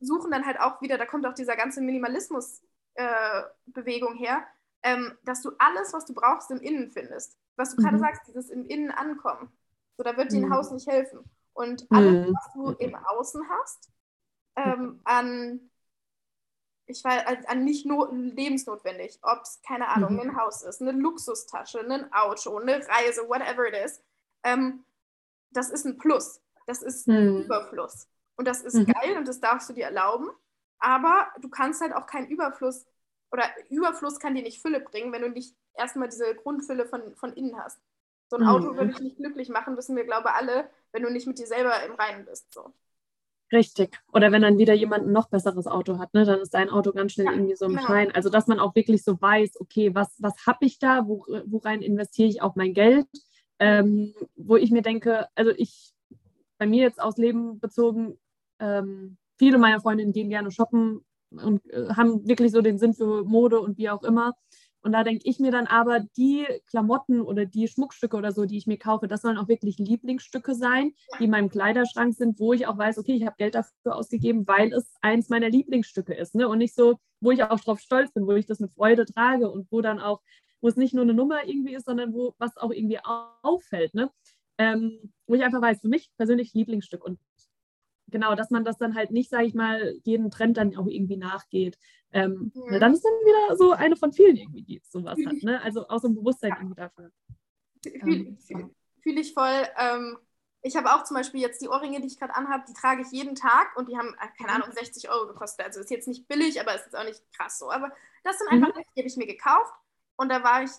suchen dann halt auch wieder, da kommt auch dieser ganze Minimalismus-Bewegung äh, her, ähm, dass du alles, was du brauchst, im Innen findest. Was du mhm. gerade sagst, dieses im Innen ankommen. So, da wird dir ein mhm. Haus nicht helfen. Und alles, mhm. was du im Außen hast, ähm, an, ich weiß, an nicht nur lebensnotwendig, ob es, keine Ahnung, mhm. ein Haus ist, eine Luxustasche, ein Auto, eine Reise, whatever it is, ähm, das ist ein Plus. Das ist ein mhm. Überfluss. Und das ist mhm. geil und das darfst du dir erlauben. Aber du kannst halt auch keinen Überfluss oder Überfluss kann dir nicht Fülle bringen, wenn du nicht erstmal diese Grundfülle von, von innen hast. So ein mhm. Auto würde dich nicht glücklich machen, wissen wir, glaube ich, alle, wenn du nicht mit dir selber im Reinen bist. So.
Richtig. Oder wenn dann wieder jemand ein noch besseres Auto hat, ne, dann ist dein Auto ganz schnell ja, irgendwie so im genau. Schein. Also dass man auch wirklich so weiß, okay, was, was habe ich da, wo, worein investiere ich auch mein Geld? Ähm, wo ich mir denke, also ich, bei mir jetzt aus Leben bezogen, ähm, viele meiner Freundinnen gehen gerne shoppen und äh, haben wirklich so den Sinn für Mode und wie auch immer. Und da denke ich mir dann aber, die Klamotten oder die Schmuckstücke oder so, die ich mir kaufe, das sollen auch wirklich Lieblingsstücke sein, die in meinem Kleiderschrank sind, wo ich auch weiß, okay, ich habe Geld dafür ausgegeben, weil es eins meiner Lieblingsstücke ist. Ne? Und nicht so, wo ich auch drauf stolz bin, wo ich das mit Freude trage und wo dann auch, wo es nicht nur eine Nummer irgendwie ist, sondern wo was auch irgendwie auffällt. Ne? Ähm, wo ich einfach weiß, für mich persönlich Lieblingsstück. Und genau, dass man das dann halt nicht, sage ich mal, jeden Trend dann auch irgendwie nachgeht. Ähm, mhm. Dann ist dann wieder so eine von vielen irgendwie, die sowas hat. Ne? Also auch so ein Bewusstsein irgendwie dafür.
Fühle ähm, fühl ich voll. Ähm, ich habe auch zum Beispiel jetzt die Ohrringe, die ich gerade anhabe, die trage ich jeden Tag und die haben, äh, keine mhm. Ahnung, 60 Euro gekostet. Also ist jetzt nicht billig, aber ist jetzt auch nicht krass so. Aber das sind einfach, mhm. die habe ich mir gekauft und da war ich,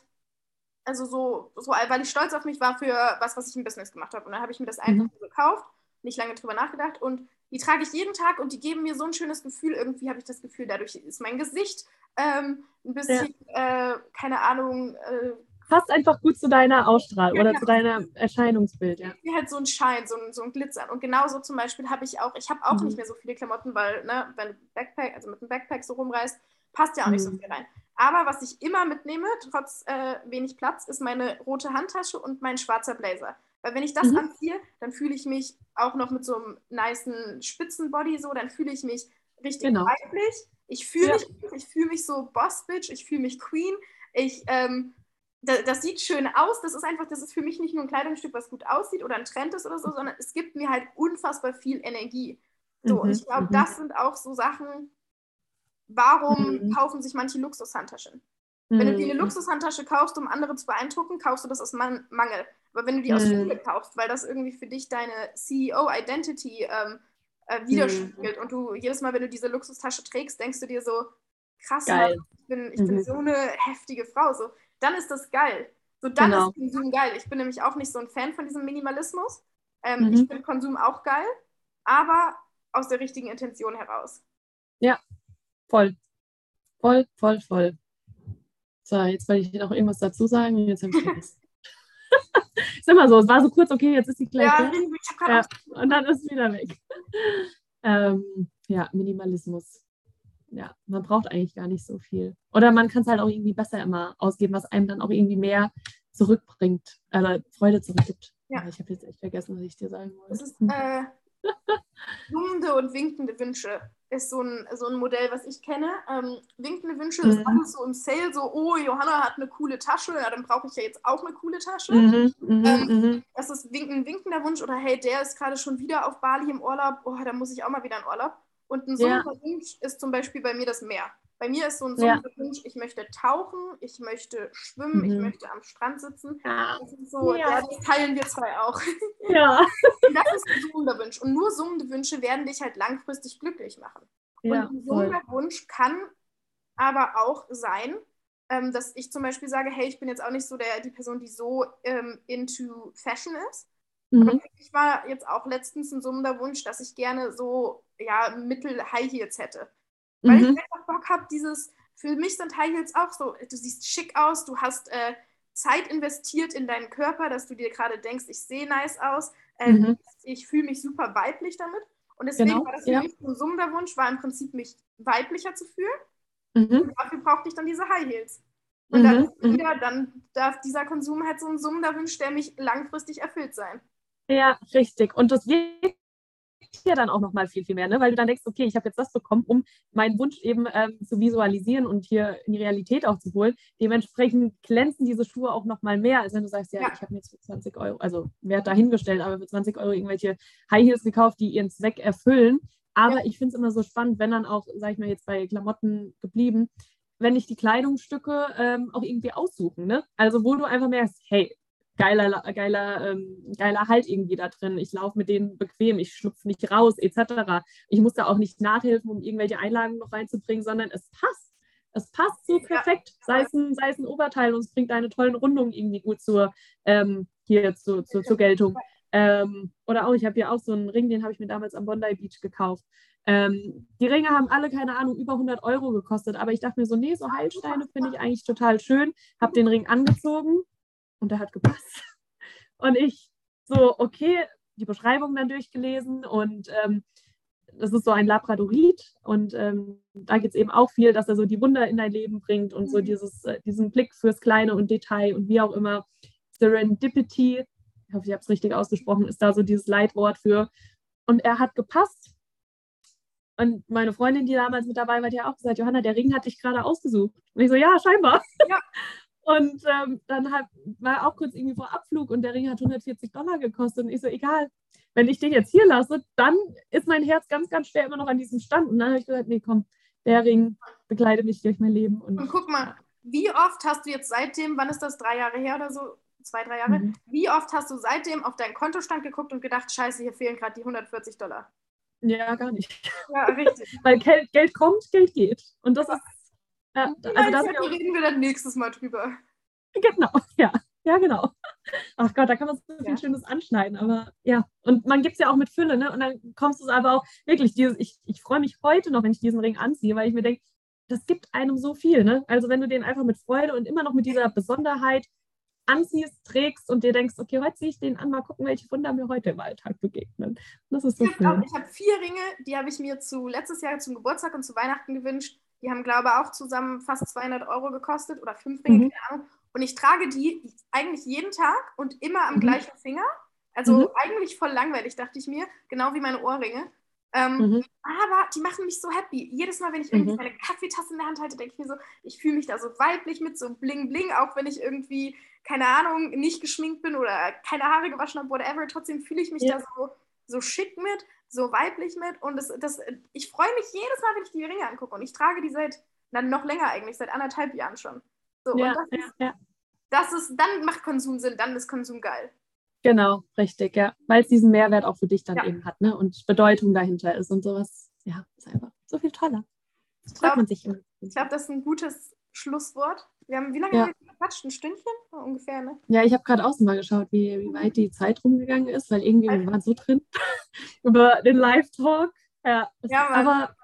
also so, so, weil ich stolz auf mich war für was, was ich im Business gemacht habe. Und dann habe ich mir das einfach mhm. gekauft nicht lange drüber nachgedacht und die trage ich jeden Tag und die geben mir so ein schönes Gefühl. Irgendwie habe ich das Gefühl, dadurch ist mein Gesicht ähm, ein bisschen, ja. äh, keine Ahnung. Äh,
Passt einfach gut zu deiner Ausstrahlung ja, oder ja. zu deinem Erscheinungsbild, ja.
Mir halt so ein Schein, so ein, so ein Glitzern. Und genauso zum Beispiel habe ich auch, ich habe auch mhm. nicht mehr so viele Klamotten, weil, ne, wenn Backpack, also mit einem Backpack so rumreist, passt ja auch mhm. nicht so mhm. viel rein. Aber was ich immer mitnehme, trotz äh, wenig Platz, ist meine rote Handtasche und mein schwarzer Blazer. Weil wenn ich das mhm. anziehe, dann fühle ich mich auch noch mit so einem niceen Spitzenbody so, dann fühle ich mich richtig genau. weiblich. Ich fühle ja. mich, fühl mich so Boss-Bitch, ich fühle mich Queen. Ich, ähm, das, das, sieht schön aus. Das ist einfach, das ist für mich nicht nur ein Kleidungsstück, was gut aussieht oder ein Trend ist oder so, sondern es gibt mir halt unfassbar viel Energie. So, mhm. und ich glaube, mhm. das sind auch so Sachen, warum mhm. kaufen sich manche Luxushandtaschen? Wenn du dir eine mhm. Luxushandtasche kaufst, um andere zu beeindrucken, kaufst du das aus Man Mangel. Aber wenn du die aus mhm. Schule kaufst, weil das irgendwie für dich deine CEO-Identity ähm, äh, widerspiegelt mhm. und du jedes Mal, wenn du diese Luxustasche trägst, denkst du dir so, krass, Mann, ich, bin, ich mhm. bin so eine heftige Frau. So, dann ist das geil. So, dann genau. ist Konsum geil. Ich bin nämlich auch nicht so ein Fan von diesem Minimalismus. Ähm, mhm. Ich finde Konsum auch geil, aber aus der richtigen Intention heraus.
Ja, voll. Voll, voll, voll. So, jetzt wollte ich noch irgendwas dazu sagen. Jetzt habe ich vergessen. Ist immer so, es war so kurz, okay, jetzt ist die gleich. Ja, ja, und dann ist es wieder weg. <laughs> ähm, ja, Minimalismus. Ja, man braucht eigentlich gar nicht so viel. Oder man kann es halt auch irgendwie besser immer ausgeben, was einem dann auch irgendwie mehr zurückbringt, äh, Freude zurückgibt. Ja. Ich habe jetzt echt vergessen, was ich dir sagen wollte.
Das ist äh, <laughs> und winkende Wünsche. Ist so ein, so ein Modell, was ich kenne. Ähm, winkende Wünsche mhm. ist alles so im Sale, so, oh, Johanna hat eine coole Tasche, ja, dann brauche ich ja jetzt auch eine coole Tasche. Mhm, mhm ähm, mhm. das ist wink ein winkender Wunsch oder hey, der ist gerade schon wieder auf Bali im Urlaub, oh, da muss ich auch mal wieder in Urlaub. Und ein ja. Wunsch ist zum Beispiel bei mir das Meer. Bei mir ist so ein ja. Wunsch, ich möchte tauchen, ich möchte schwimmen, ich mhm. möchte am Strand sitzen. Ja. Das ist so, ja. das teilen wir zwei auch. <laughs> Ja. Das ist ein summender Wunsch. Und nur summende Wünsche werden dich halt langfristig glücklich machen. Und ein summender Wunsch kann aber auch sein, ähm, dass ich zum Beispiel sage, hey, ich bin jetzt auch nicht so der, die Person, die so ähm, into Fashion ist. Mhm. Ich war jetzt auch letztens ein summender Wunsch, dass ich gerne so ja, Mittel-High Heels hätte. Weil mhm. ich einfach Bock habe, dieses, für mich sind High Heels auch so, du siehst schick aus, du hast äh, Zeit investiert in deinen Körper, dass du dir gerade denkst, ich sehe nice aus, äh, mhm. ich fühle mich super weiblich damit. Und deswegen genau, war das für ja. mich ein summender Wunsch, war im Prinzip mich weiblicher zu fühlen. Mhm. Und dafür brauchte ich dann diese High Heels. Und mhm. dann, wieder, dann darf dieser Konsum halt so ein summender Wunsch, der mich langfristig erfüllt sein.
Ja, richtig. Und das wirkt ja dann auch nochmal viel, viel mehr, ne? weil du dann denkst, okay, ich habe jetzt das bekommen, um meinen Wunsch eben ähm, zu visualisieren und hier in die Realität auch zu holen. Dementsprechend glänzen diese Schuhe auch nochmal mehr, als wenn du sagst, ja, ja. ich habe mir jetzt für 20 Euro, also Wert dahingestellt, aber für 20 Euro irgendwelche High Heels gekauft, die ihren Zweck erfüllen. Aber ja. ich finde es immer so spannend, wenn dann auch, sag ich mal, jetzt bei Klamotten geblieben, wenn ich die Kleidungsstücke ähm, auch irgendwie aussuchen. Ne? Also wo du einfach merkst, hey, geiler, geiler, ähm, geiler Halt irgendwie da drin. Ich laufe mit denen bequem, ich schlupfe nicht raus, etc. Ich muss da auch nicht nachhelfen, um irgendwelche Einlagen noch reinzubringen, sondern es passt. Es passt so perfekt, sei, es ein, sei es ein Oberteil und es bringt eine tolle Rundung irgendwie gut zur, ähm, hier zu, zu, zur Geltung. Ähm, oder auch, ich habe hier auch so einen Ring, den habe ich mir damals am Bondi Beach gekauft. Ähm, die Ringe haben alle, keine Ahnung, über 100 Euro gekostet, aber ich dachte mir so, nee, so Heilsteine finde ich eigentlich total schön. Habe den Ring angezogen, und der hat gepasst. <laughs> Und ich so, okay, die Beschreibung dann durchgelesen und ähm, das ist so ein Labradorit und ähm, da geht es eben auch viel, dass er so die Wunder in dein Leben bringt und so mhm. dieses, äh, diesen Blick fürs Kleine und Detail und wie auch immer. Serendipity, ich hoffe, ich habe es richtig ausgesprochen, ist da so dieses Leitwort für. Und er hat gepasst. Und meine Freundin, die damals mit dabei war, die hat auch gesagt, Johanna, der Ring hat dich gerade ausgesucht. Und ich so, ja, scheinbar. Ja. <laughs> Und ähm, dann hat, war auch kurz irgendwie vor Abflug und der Ring hat 140 Dollar gekostet. Und ich so, egal, wenn ich den jetzt hier lasse, dann ist mein Herz ganz, ganz schwer immer noch an diesem Stand. Und dann habe ich gesagt, nee, komm, der Ring begleitet mich durch mein Leben.
Und, und guck mal, wie oft hast du jetzt seitdem, wann ist das, drei Jahre her oder so, zwei, drei Jahre, mhm. wie oft hast du seitdem auf deinen Kontostand geguckt und gedacht, scheiße, hier fehlen gerade die 140 Dollar?
Ja, gar nicht. Ja, richtig. <laughs> Weil Geld, Geld kommt, Geld geht. Und das ist
ja, also da reden wir dann nächstes Mal drüber.
Genau, <laughs> ja. Ja, genau. Ach Gott, da kann man so viel ja. Schönes anschneiden, aber ja. Und man gibt es ja auch mit Fülle, ne? Und dann kommst du es aber auch wirklich, dieses, ich, ich freue mich heute noch, wenn ich diesen Ring anziehe, weil ich mir denke, das gibt einem so viel, ne? Also wenn du den einfach mit Freude und immer noch mit dieser Besonderheit anziehst, trägst und dir denkst, okay, heute ziehe ich den an, mal gucken, welche Wunder mir heute im Alltag begegnen. Das ist so
ich habe hab vier Ringe, die habe ich mir zu letztes Jahr zum Geburtstag und zu Weihnachten gewünscht. Die haben, glaube ich, auch zusammen fast 200 Euro gekostet oder fünf Ringe, mhm. keine Ahnung. Und ich trage die eigentlich jeden Tag und immer am mhm. gleichen Finger. Also mhm. eigentlich voll langweilig, dachte ich mir, genau wie meine Ohrringe. Ähm, mhm. Aber die machen mich so happy. Jedes Mal, wenn ich irgendwie mhm. meine Kaffeetasse in der Hand halte, denke ich mir so, ich fühle mich da so weiblich mit, so bling bling, auch wenn ich irgendwie, keine Ahnung, nicht geschminkt bin oder keine Haare gewaschen habe, whatever. Trotzdem fühle ich mich ja. da so, so schick mit so weiblich mit und das, das, ich freue mich jedes Mal, wenn ich die Ringe angucke und ich trage die seit, dann noch länger eigentlich, seit anderthalb Jahren schon. So, ja, das, ist, ja. das ist, dann macht Konsum Sinn, dann ist Konsum geil.
Genau, richtig, ja. Weil es diesen Mehrwert auch für dich dann ja. eben hat, ne? Und Bedeutung dahinter ist und sowas. Ja, ist einfach so viel toller.
Das freut man sich immer. Ich glaube, das ist ein gutes Schlusswort. Wir haben, wie lange ja. Wir gequatscht? Ein Stündchen ungefähr, ne?
Ja, ich habe gerade außen mal geschaut, wie, wie weit die Zeit rumgegangen ist, weil irgendwie wir waren so drin <laughs> über den Live-Talk. Ja, ja aber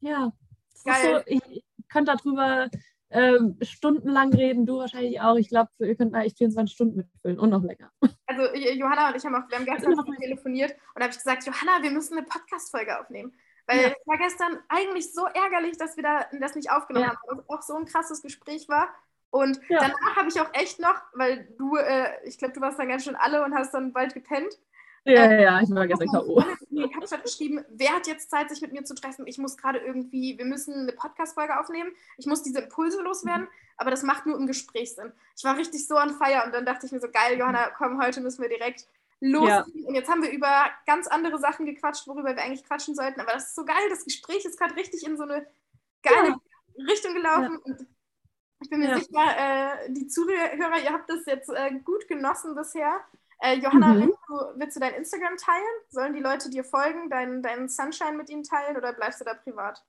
ja, so, ich, ich könnte darüber ähm, stundenlang reden, du wahrscheinlich auch. Ich glaube, ihr könnt mal echt 24 Stunden mitfüllen und noch länger.
Also Johanna und ich haben auch, wir haben gestern telefoniert und habe ich gesagt, Johanna, wir müssen eine Podcast-Folge aufnehmen. Weil ja. es war gestern eigentlich so ärgerlich, dass wir da, das nicht aufgenommen ja. haben, weil es auch so ein krasses Gespräch war. Und ja. danach habe ich auch echt noch, weil du, äh, ich glaube, du warst dann ganz schön alle und hast dann bald gepennt.
Ja, ja, ja, ich war gestern K.O.
Ich habe halt geschrieben, wer hat jetzt Zeit, sich mit mir zu treffen? Ich muss gerade irgendwie, wir müssen eine Podcast-Folge aufnehmen. Ich muss diese Impulse loswerden, aber das macht nur im Gespräch Sinn. Ich war richtig so on fire und dann dachte ich mir so, geil, Johanna, komm, heute müssen wir direkt los. Ja. Und jetzt haben wir über ganz andere Sachen gequatscht, worüber wir eigentlich quatschen sollten. Aber das ist so geil, das Gespräch ist gerade richtig in so eine geile ja. Richtung gelaufen. Ja. Ich bin mir sicher, äh, die Zuhörer, ihr habt das jetzt äh, gut genossen bisher. Äh, Johanna, mhm. willst, du, willst, du, dein Instagram teilen? Sollen die Leute dir folgen, deinen, deinen Sunshine mit ihnen teilen oder bleibst du da privat?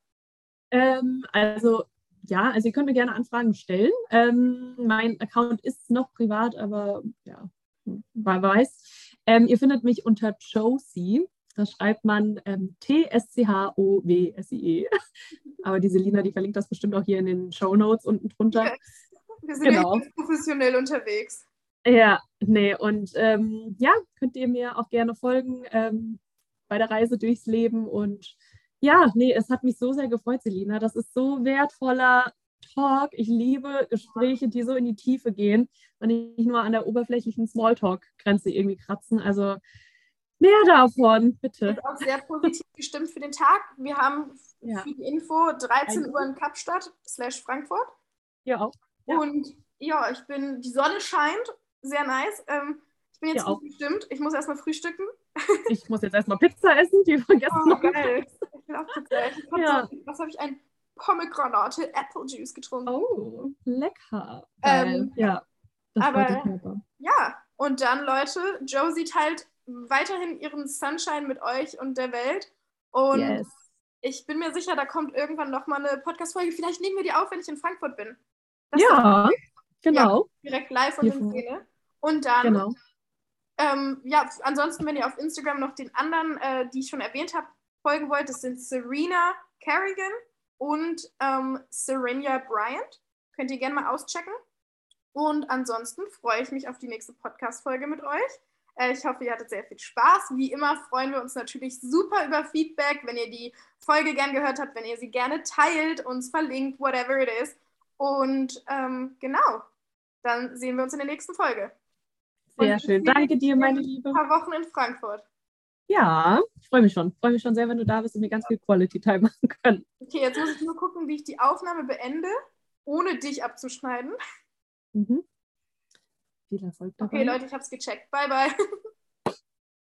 Ähm, also ja, also ihr könnt mir gerne Anfragen stellen. Ähm, mein Account ist noch privat, aber ja, wer weiß. Ähm, ihr findet mich unter Josie. Da schreibt man ähm, T-S-C-H-O-W-S-I-E. <laughs> aber die Selina, die verlinkt das bestimmt auch hier in den Show Notes unten drunter. Yes.
Wir sind genau. professionell unterwegs.
Ja, nee, und ähm, ja, könnt ihr mir auch gerne folgen ähm, bei der Reise durchs Leben. Und ja, nee, es hat mich so sehr gefreut, Selina. Das ist so wertvoller Talk. Ich liebe Gespräche, die so in die Tiefe gehen und nicht nur an der oberflächlichen Smalltalk-Grenze irgendwie kratzen. Also mehr davon, bitte. Ich
bin auch sehr positiv gestimmt für den Tag. Wir haben ja. für die Info 13 Uhr in Kapstadt slash Frankfurt.
Ja, auch. Ja.
Und ja, ich bin, die Sonne scheint sehr nice. Ähm, ich bin jetzt ja, bestimmt. Ich muss erstmal frühstücken.
Ich muss jetzt erstmal Pizza essen, die vergessen oh,
noch. Geil. Ich will auch Pizza essen. Ja. So, was habe ich? Ein Pomegranate Apple Juice getrunken.
Oh, lecker. Ähm, ja,
das aber, ja, und dann, Leute, Josie teilt weiterhin ihren Sunshine mit euch und der Welt. Und yes. ich bin mir sicher, da kommt irgendwann nochmal eine Podcast-Folge. Vielleicht nehmen wir die auf, wenn ich in Frankfurt bin.
Das ja. Genau.
Ja, direkt live und in Szene. Und dann, genau. ähm, ja, ansonsten, wenn ihr auf Instagram noch den anderen, äh, die ich schon erwähnt habe, folgen wollt, das sind Serena Kerrigan und ähm, Serenia Bryant. Könnt ihr gerne mal auschecken. Und ansonsten freue ich mich auf die nächste Podcast-Folge mit euch. Äh, ich hoffe, ihr hattet sehr viel Spaß. Wie immer freuen wir uns natürlich super über Feedback, wenn ihr die Folge gern gehört habt, wenn ihr sie gerne teilt, uns verlinkt, whatever it is. Und ähm, genau, dann sehen wir uns in der nächsten Folge.
Sehr Und schön. Danke dir, meine Liebe.
Ein paar Wochen in Frankfurt.
Ja, ich freue mich schon. Ich freue mich schon sehr, wenn du da bist und wir ganz viel Quality Time machen können.
Okay, jetzt muss ich nur gucken, wie ich die Aufnahme beende, ohne dich abzuschneiden.
Mhm. Viel Erfolg dabei.
Okay, Leute, ich habe es gecheckt. Bye, bye. <laughs>